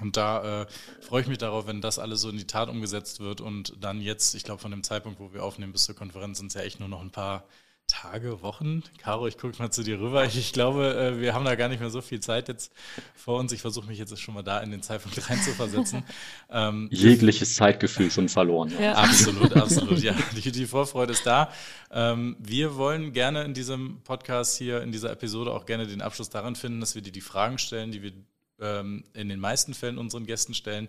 Und da äh, freue ich mich darauf, wenn das alles so in die Tat umgesetzt wird und dann jetzt, ich glaube, von dem Zeitpunkt, wo wir aufnehmen bis zur Konferenz, sind es ja echt nur noch ein paar Tage, Wochen. Caro, ich gucke mal zu dir rüber. Ich, ich, glaube, äh, wir haben da gar nicht mehr so viel Zeit jetzt vor uns. Ich versuche mich jetzt schon mal da in den Zeitpunkt reinzuversetzen. Ähm, Jegliches Zeitgefühl schon verloren. Ja. Ja. Absolut, absolut. Ja, die, die, Vorfreude ist da. Ähm, wir wollen gerne in diesem Podcast hier, in dieser Episode auch gerne den Abschluss daran finden, dass wir dir die Fragen stellen, die wir ähm, in den meisten Fällen unseren Gästen stellen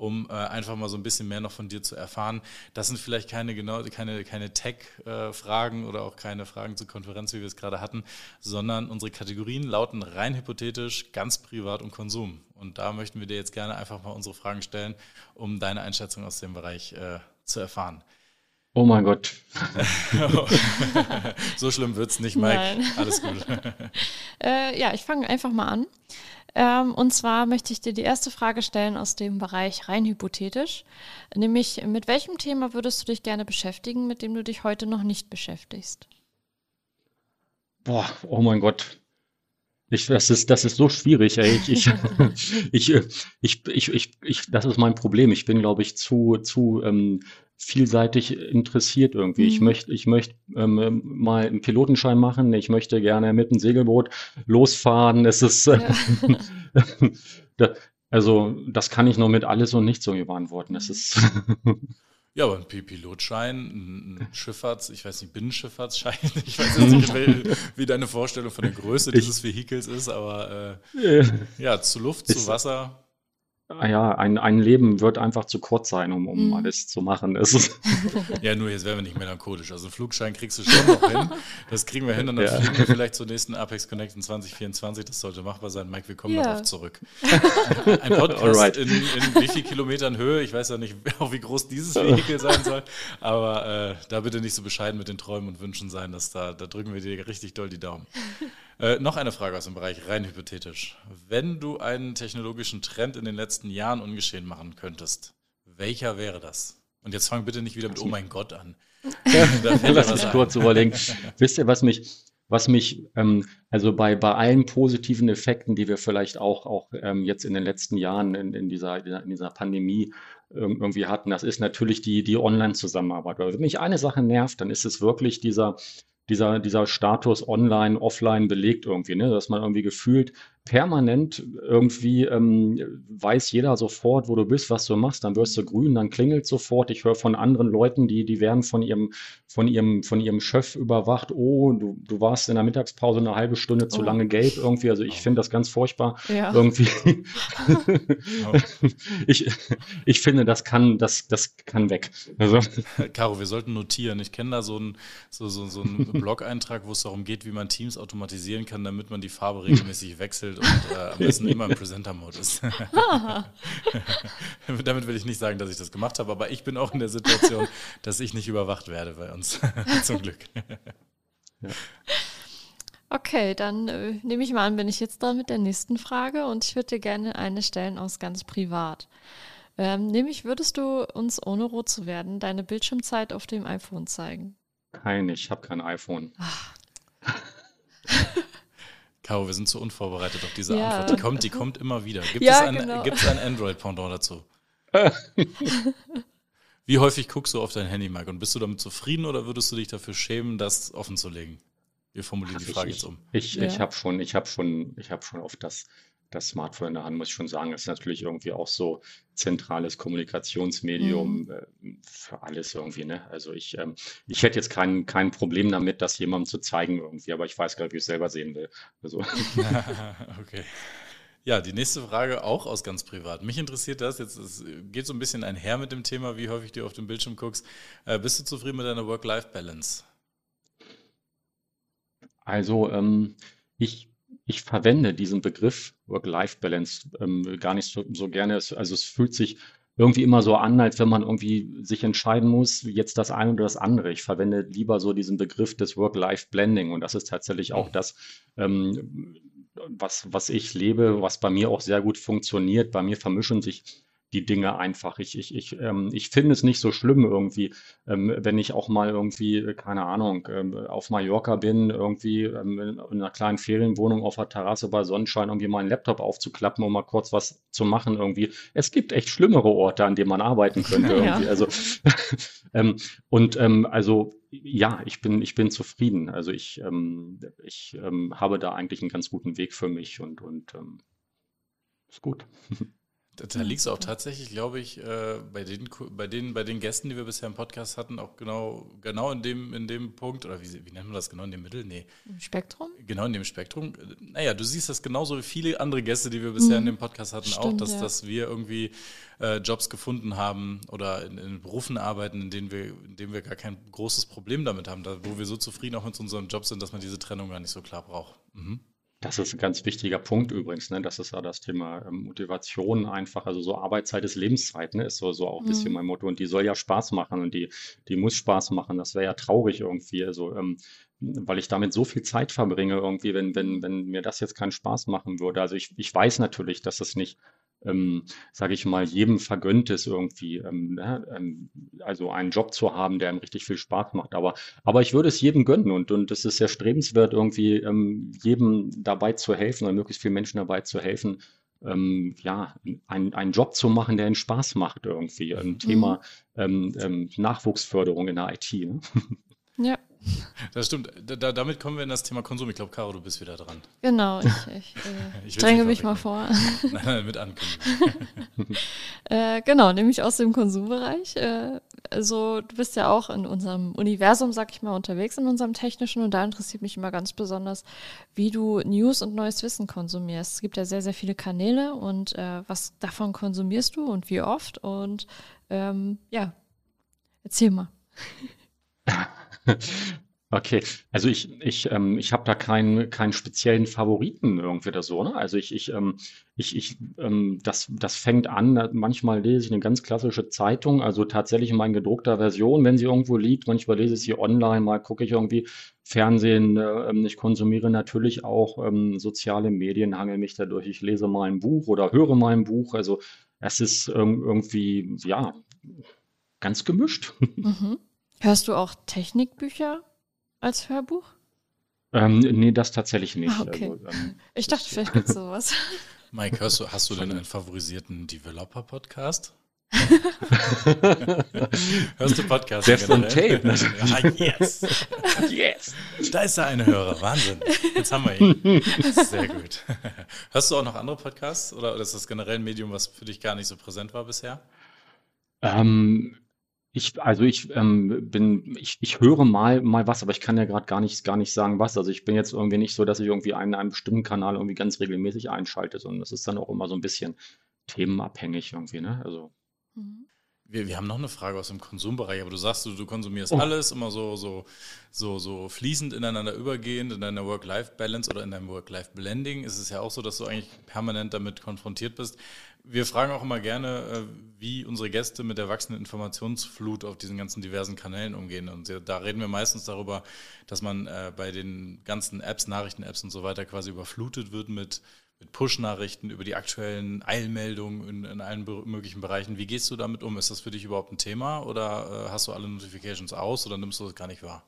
um äh, einfach mal so ein bisschen mehr noch von dir zu erfahren. Das sind vielleicht keine genau keine, keine Tech-Fragen äh, oder auch keine Fragen zur Konferenz, wie wir es gerade hatten, sondern unsere Kategorien lauten rein hypothetisch, ganz privat und Konsum. Und da möchten wir dir jetzt gerne einfach mal unsere Fragen stellen, um deine Einschätzung aus dem Bereich äh, zu erfahren. Oh mein Gott. so schlimm wird es nicht, Mike. Nein. Alles gut. äh, ja, ich fange einfach mal an. Ähm, und zwar möchte ich dir die erste Frage stellen aus dem Bereich rein hypothetisch. Nämlich, mit welchem Thema würdest du dich gerne beschäftigen, mit dem du dich heute noch nicht beschäftigst? Boah, oh mein Gott. Ich, das ist, das ist so schwierig. Ey. Ich, ich, ich, ich, ich, ich, ich, das ist mein Problem. Ich bin, glaube ich, zu, zu ähm, vielseitig interessiert irgendwie. Mhm. Ich möchte, ich möchte ähm, mal einen Pilotenschein machen. Ich möchte gerne mit einem Segelboot losfahren. Es ist, äh, ja. also das kann ich nur mit alles und nichts so beantworten. Es ist Ja, aber ein Pilotschein, ein Schifffahrts-, ich weiß nicht, Binnenschifffahrtsschein, ich weiß jetzt nicht, wie, wie deine Vorstellung von der Größe dieses Vehikels ist, aber äh, ja, zu Luft, zu Wasser. Ah ja, ein, ein Leben wird einfach zu kurz sein, um, um mhm. alles zu machen. ja, nur jetzt werden wir nicht melancholisch. Also einen Flugschein kriegst du schon noch hin. Das kriegen wir hin und dann ja. fliegen wir vielleicht zur nächsten Apex Connect in 2024. Das sollte machbar sein. Mike, wir kommen ja. darauf zurück. Ein Podcast in, in, wie viel Kilometern Höhe? Ich weiß ja nicht, auch wie groß dieses Vehikel sein soll. Aber äh, da bitte nicht so bescheiden mit den Träumen und Wünschen sein. Dass da, da drücken wir dir richtig doll die Daumen. Äh, noch eine Frage aus dem Bereich rein hypothetisch. Wenn du einen technologischen Trend in den letzten Jahren ungeschehen machen könntest, welcher wäre das? Und jetzt fang bitte nicht wieder mit Oh mein Gott an. Lass mich kurz überlegen. Wisst ihr, was mich, was mich, ähm, also bei, bei allen positiven Effekten, die wir vielleicht auch, auch ähm, jetzt in den letzten Jahren in, in, dieser, in dieser Pandemie irgendwie hatten, das ist natürlich die, die Online-Zusammenarbeit. Wenn mich eine Sache nervt, dann ist es wirklich dieser, dieser, dieser Status online, offline belegt irgendwie, ne? dass man irgendwie gefühlt permanent irgendwie ähm, weiß jeder sofort, wo du bist, was du machst, dann wirst du grün, dann klingelt sofort. Ich höre von anderen Leuten, die, die werden von ihrem, von ihrem, von ihrem Chef überwacht, oh, du, du warst in der Mittagspause eine halbe Stunde zu oh. lange gelb irgendwie. Also ich finde das ganz furchtbar. Ja. Irgendwie. ich, ich finde, das kann, das, das kann weg. Also. Caro, wir sollten notieren. Ich kenne da so einen so, so, so einen Blog-Eintrag, wo es darum geht, wie man Teams automatisieren kann, damit man die Farbe regelmäßig wechselt und äh, am besten immer im Presenter-Modus. Damit will ich nicht sagen, dass ich das gemacht habe, aber ich bin auch in der Situation, dass ich nicht überwacht werde bei uns. Zum Glück. Ja. Okay, dann äh, nehme ich mal an, bin ich jetzt dran mit der nächsten Frage und ich würde dir gerne eine stellen aus ganz privat. Ähm, nämlich würdest du uns, ohne rot zu werden, deine Bildschirmzeit auf dem iPhone zeigen? Kein, ich habe kein iPhone. Caro, wir sind zu unvorbereitet auf diese ja. Antwort. Die kommt, die kommt immer wieder. Gibt ja, es ein, genau. ein Android-Pendant dazu? Wie häufig guckst du auf dein Handy, Mike? Und bist du damit zufrieden oder würdest du dich dafür schämen, das offen zu legen? Wir formulieren die Frage ich, jetzt um. Ich, ich, ja. ich habe schon, ich habe schon, ich habe schon oft das das Smartphone in der Hand, muss ich schon sagen, ist natürlich irgendwie auch so zentrales Kommunikationsmedium mhm. äh, für alles irgendwie. Ne? Also ich, ähm, ich hätte jetzt kein, kein Problem damit, das jemandem zu zeigen irgendwie, aber ich weiß gar nicht, wie ich es selber sehen will. Also. okay. Ja, die nächste Frage auch aus ganz privat. Mich interessiert das, jetzt es geht so ein bisschen einher mit dem Thema, wie häufig du auf dem Bildschirm guckst. Äh, bist du zufrieden mit deiner Work-Life-Balance? Also ähm, ich ich verwende diesen Begriff Work-Life-Balance ähm, gar nicht so, so gerne. Also es fühlt sich irgendwie immer so an, als wenn man irgendwie sich entscheiden muss, jetzt das eine oder das andere. Ich verwende lieber so diesen Begriff des Work-Life-Blending und das ist tatsächlich auch das, ähm, was, was ich lebe, was bei mir auch sehr gut funktioniert. Bei mir vermischen sich die Dinge einfach. Ich, ich, ich, ähm, ich finde es nicht so schlimm irgendwie, ähm, wenn ich auch mal irgendwie, äh, keine Ahnung, ähm, auf Mallorca bin, irgendwie ähm, in einer kleinen Ferienwohnung auf der Terrasse bei Sonnenschein irgendwie meinen Laptop aufzuklappen, um mal kurz was zu machen irgendwie. Es gibt echt schlimmere Orte, an denen man arbeiten könnte irgendwie. Also, ähm, und ähm, also ja, ich bin, ich bin zufrieden. Also ich, ich habe da eigentlich einen ganz guten Weg für mich und, und ist gut. Da liegt es auch tatsächlich, glaube ich, äh, bei, den, bei, den, bei den Gästen, die wir bisher im Podcast hatten, auch genau, genau in, dem, in dem Punkt, oder wie, wie nennt man das genau in dem Mittel? Nee. Im Spektrum? Genau in dem Spektrum. Naja, du siehst das genauso wie viele andere Gäste, die wir bisher mhm. in dem Podcast hatten, Stimmt, auch, dass, ja. dass wir irgendwie äh, Jobs gefunden haben oder in, in, Berufen arbeiten, in denen, wir, in denen wir gar kein großes Problem damit haben, da, wo wir so zufrieden auch mit unserem Job sind, dass man diese Trennung gar nicht so klar braucht. Mhm. Das ist ein ganz wichtiger Punkt übrigens, ne? Das ist ja das Thema ähm, Motivation einfach. Also so Arbeitszeit ist Lebenszeit, ne? Ist so, so auch ein bisschen mhm. mein Motto. Und die soll ja Spaß machen und die, die muss Spaß machen. Das wäre ja traurig irgendwie. Also, ähm, weil ich damit so viel Zeit verbringe, irgendwie, wenn, wenn, wenn mir das jetzt keinen Spaß machen würde. Also ich, ich weiß natürlich, dass es nicht ähm, sage ich mal, jedem vergönnt ist irgendwie, ähm, ähm, also einen Job zu haben, der ihm richtig viel Spaß macht. Aber, aber ich würde es jedem gönnen und, und es ist sehr strebenswert, irgendwie ähm, jedem dabei zu helfen oder möglichst vielen Menschen dabei zu helfen, ähm, ja, ein, einen Job zu machen, der ihnen Spaß macht irgendwie. Ein mhm. Thema ähm, ähm, Nachwuchsförderung in der IT. Ne? Ja. Das stimmt. Da, damit kommen wir in das Thema Konsum. Ich glaube, Caro, du bist wieder dran. Genau, ich, ich, äh, ich dränge mich mal vor. Nein, nein, mit ankündigen. äh, genau, nämlich aus dem Konsumbereich. Äh, also du bist ja auch in unserem Universum, sag ich mal, unterwegs in unserem technischen und da interessiert mich immer ganz besonders, wie du News und neues Wissen konsumierst. Es gibt ja sehr, sehr viele Kanäle und äh, was davon konsumierst du und wie oft? Und ähm, ja, erzähl mal. Okay, also ich, ich, ähm, ich habe da keinen, keinen speziellen Favoriten irgendwie oder so. Ne? Also ich, ich, ähm, ich, ich ähm, das, das fängt an, manchmal lese ich eine ganz klassische Zeitung, also tatsächlich in gedruckter Version, wenn sie irgendwo liegt. Manchmal lese ich sie online, mal gucke ich irgendwie Fernsehen. Äh, ich konsumiere natürlich auch ähm, soziale Medien, hangel mich dadurch. Ich lese mal ein Buch oder höre mal ein Buch. Also es ist ähm, irgendwie, ja, ganz gemischt. Mhm. Hörst du auch Technikbücher als Hörbuch? Ähm, nee, das tatsächlich nicht. Ah, okay. Also, ähm, ich dachte, vielleicht gibt es sowas. Mike, hörst du, hast du denn einen favorisierten Developer-Podcast? Hörst du Podcast? Selbst on Tape. Ja, yes. yes. Da ist da eine Hörer. Wahnsinn. Jetzt haben wir ihn. Sehr gut. Hörst du auch noch andere Podcasts oder ist das generell ein Medium, was für dich gar nicht so präsent war bisher? Ähm, ich, also ich ähm, bin, ich, ich höre mal, mal was, aber ich kann ja gerade gar nicht, gar nicht sagen, was. Also ich bin jetzt irgendwie nicht so, dass ich irgendwie einen, einen bestimmten Kanal irgendwie ganz regelmäßig einschalte, sondern das ist dann auch immer so ein bisschen themenabhängig irgendwie, ne? Also. Mhm. Wir, wir haben noch eine Frage aus dem Konsumbereich, aber du sagst, du, du konsumierst oh. alles immer so, so, so, so fließend ineinander übergehend in deiner Work-Life-Balance oder in deinem Work-Life-Blending. Ist es ja auch so, dass du eigentlich permanent damit konfrontiert bist. Wir fragen auch immer gerne, äh, wie unsere Gäste mit der wachsenden Informationsflut auf diesen ganzen diversen Kanälen umgehen. Und da reden wir meistens darüber, dass man äh, bei den ganzen Apps, Nachrichten-Apps und so weiter quasi überflutet wird mit mit Push-Nachrichten, über die aktuellen Eilmeldungen in, in, allen möglichen Bereichen. Wie gehst du damit um? Ist das für dich überhaupt ein Thema oder äh, hast du alle Notifications aus oder nimmst du das gar nicht wahr?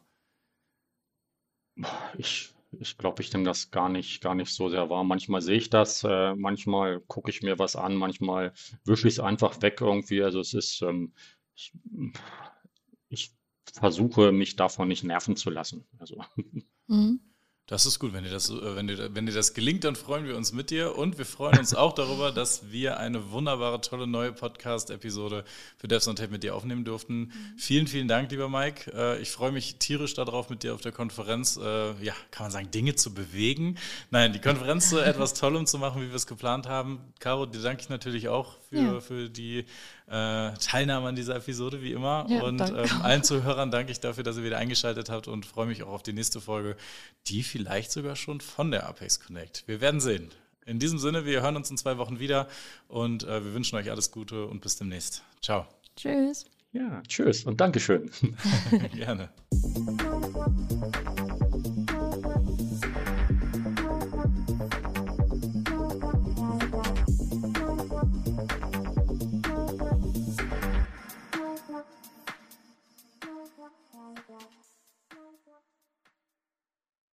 Ich, ich glaube, ich nehme das gar nicht, gar nicht so sehr wahr. Manchmal sehe ich das, äh, manchmal gucke ich mir was an, manchmal wische ich es einfach weg irgendwie. Also es ist, ähm, ich, ich versuche mich davon nicht nerven zu lassen. Also. Mhm. Das ist gut, wenn dir das, äh, wenn dir, wenn dir das gelingt, dann freuen wir uns mit dir und wir freuen uns auch darüber, dass wir eine wunderbare, tolle neue Podcast-Episode für Devs on Tape mit dir aufnehmen durften. Mhm. Vielen, vielen Dank, lieber Mike. Äh, ich freue mich tierisch darauf, mit dir auf der Konferenz, äh, ja, kann man sagen, Dinge zu bewegen. Nein, die Konferenz zu etwas Tollem zu machen, wie wir es geplant haben. Caro, dir danke ich natürlich auch für, ja. für die äh, Teilnahme an dieser Episode, wie immer. Ja, und ähm, allen Zuhörern danke ich dafür, dass ihr wieder eingeschaltet habt und freue mich auch auf die nächste Folge, die vielleicht sogar schon von der Apex Connect. Wir werden sehen. In diesem Sinne, wir hören uns in zwei Wochen wieder und äh, wir wünschen euch alles Gute und bis demnächst. Ciao. Tschüss. Ja, tschüss und Dankeschön. Gerne.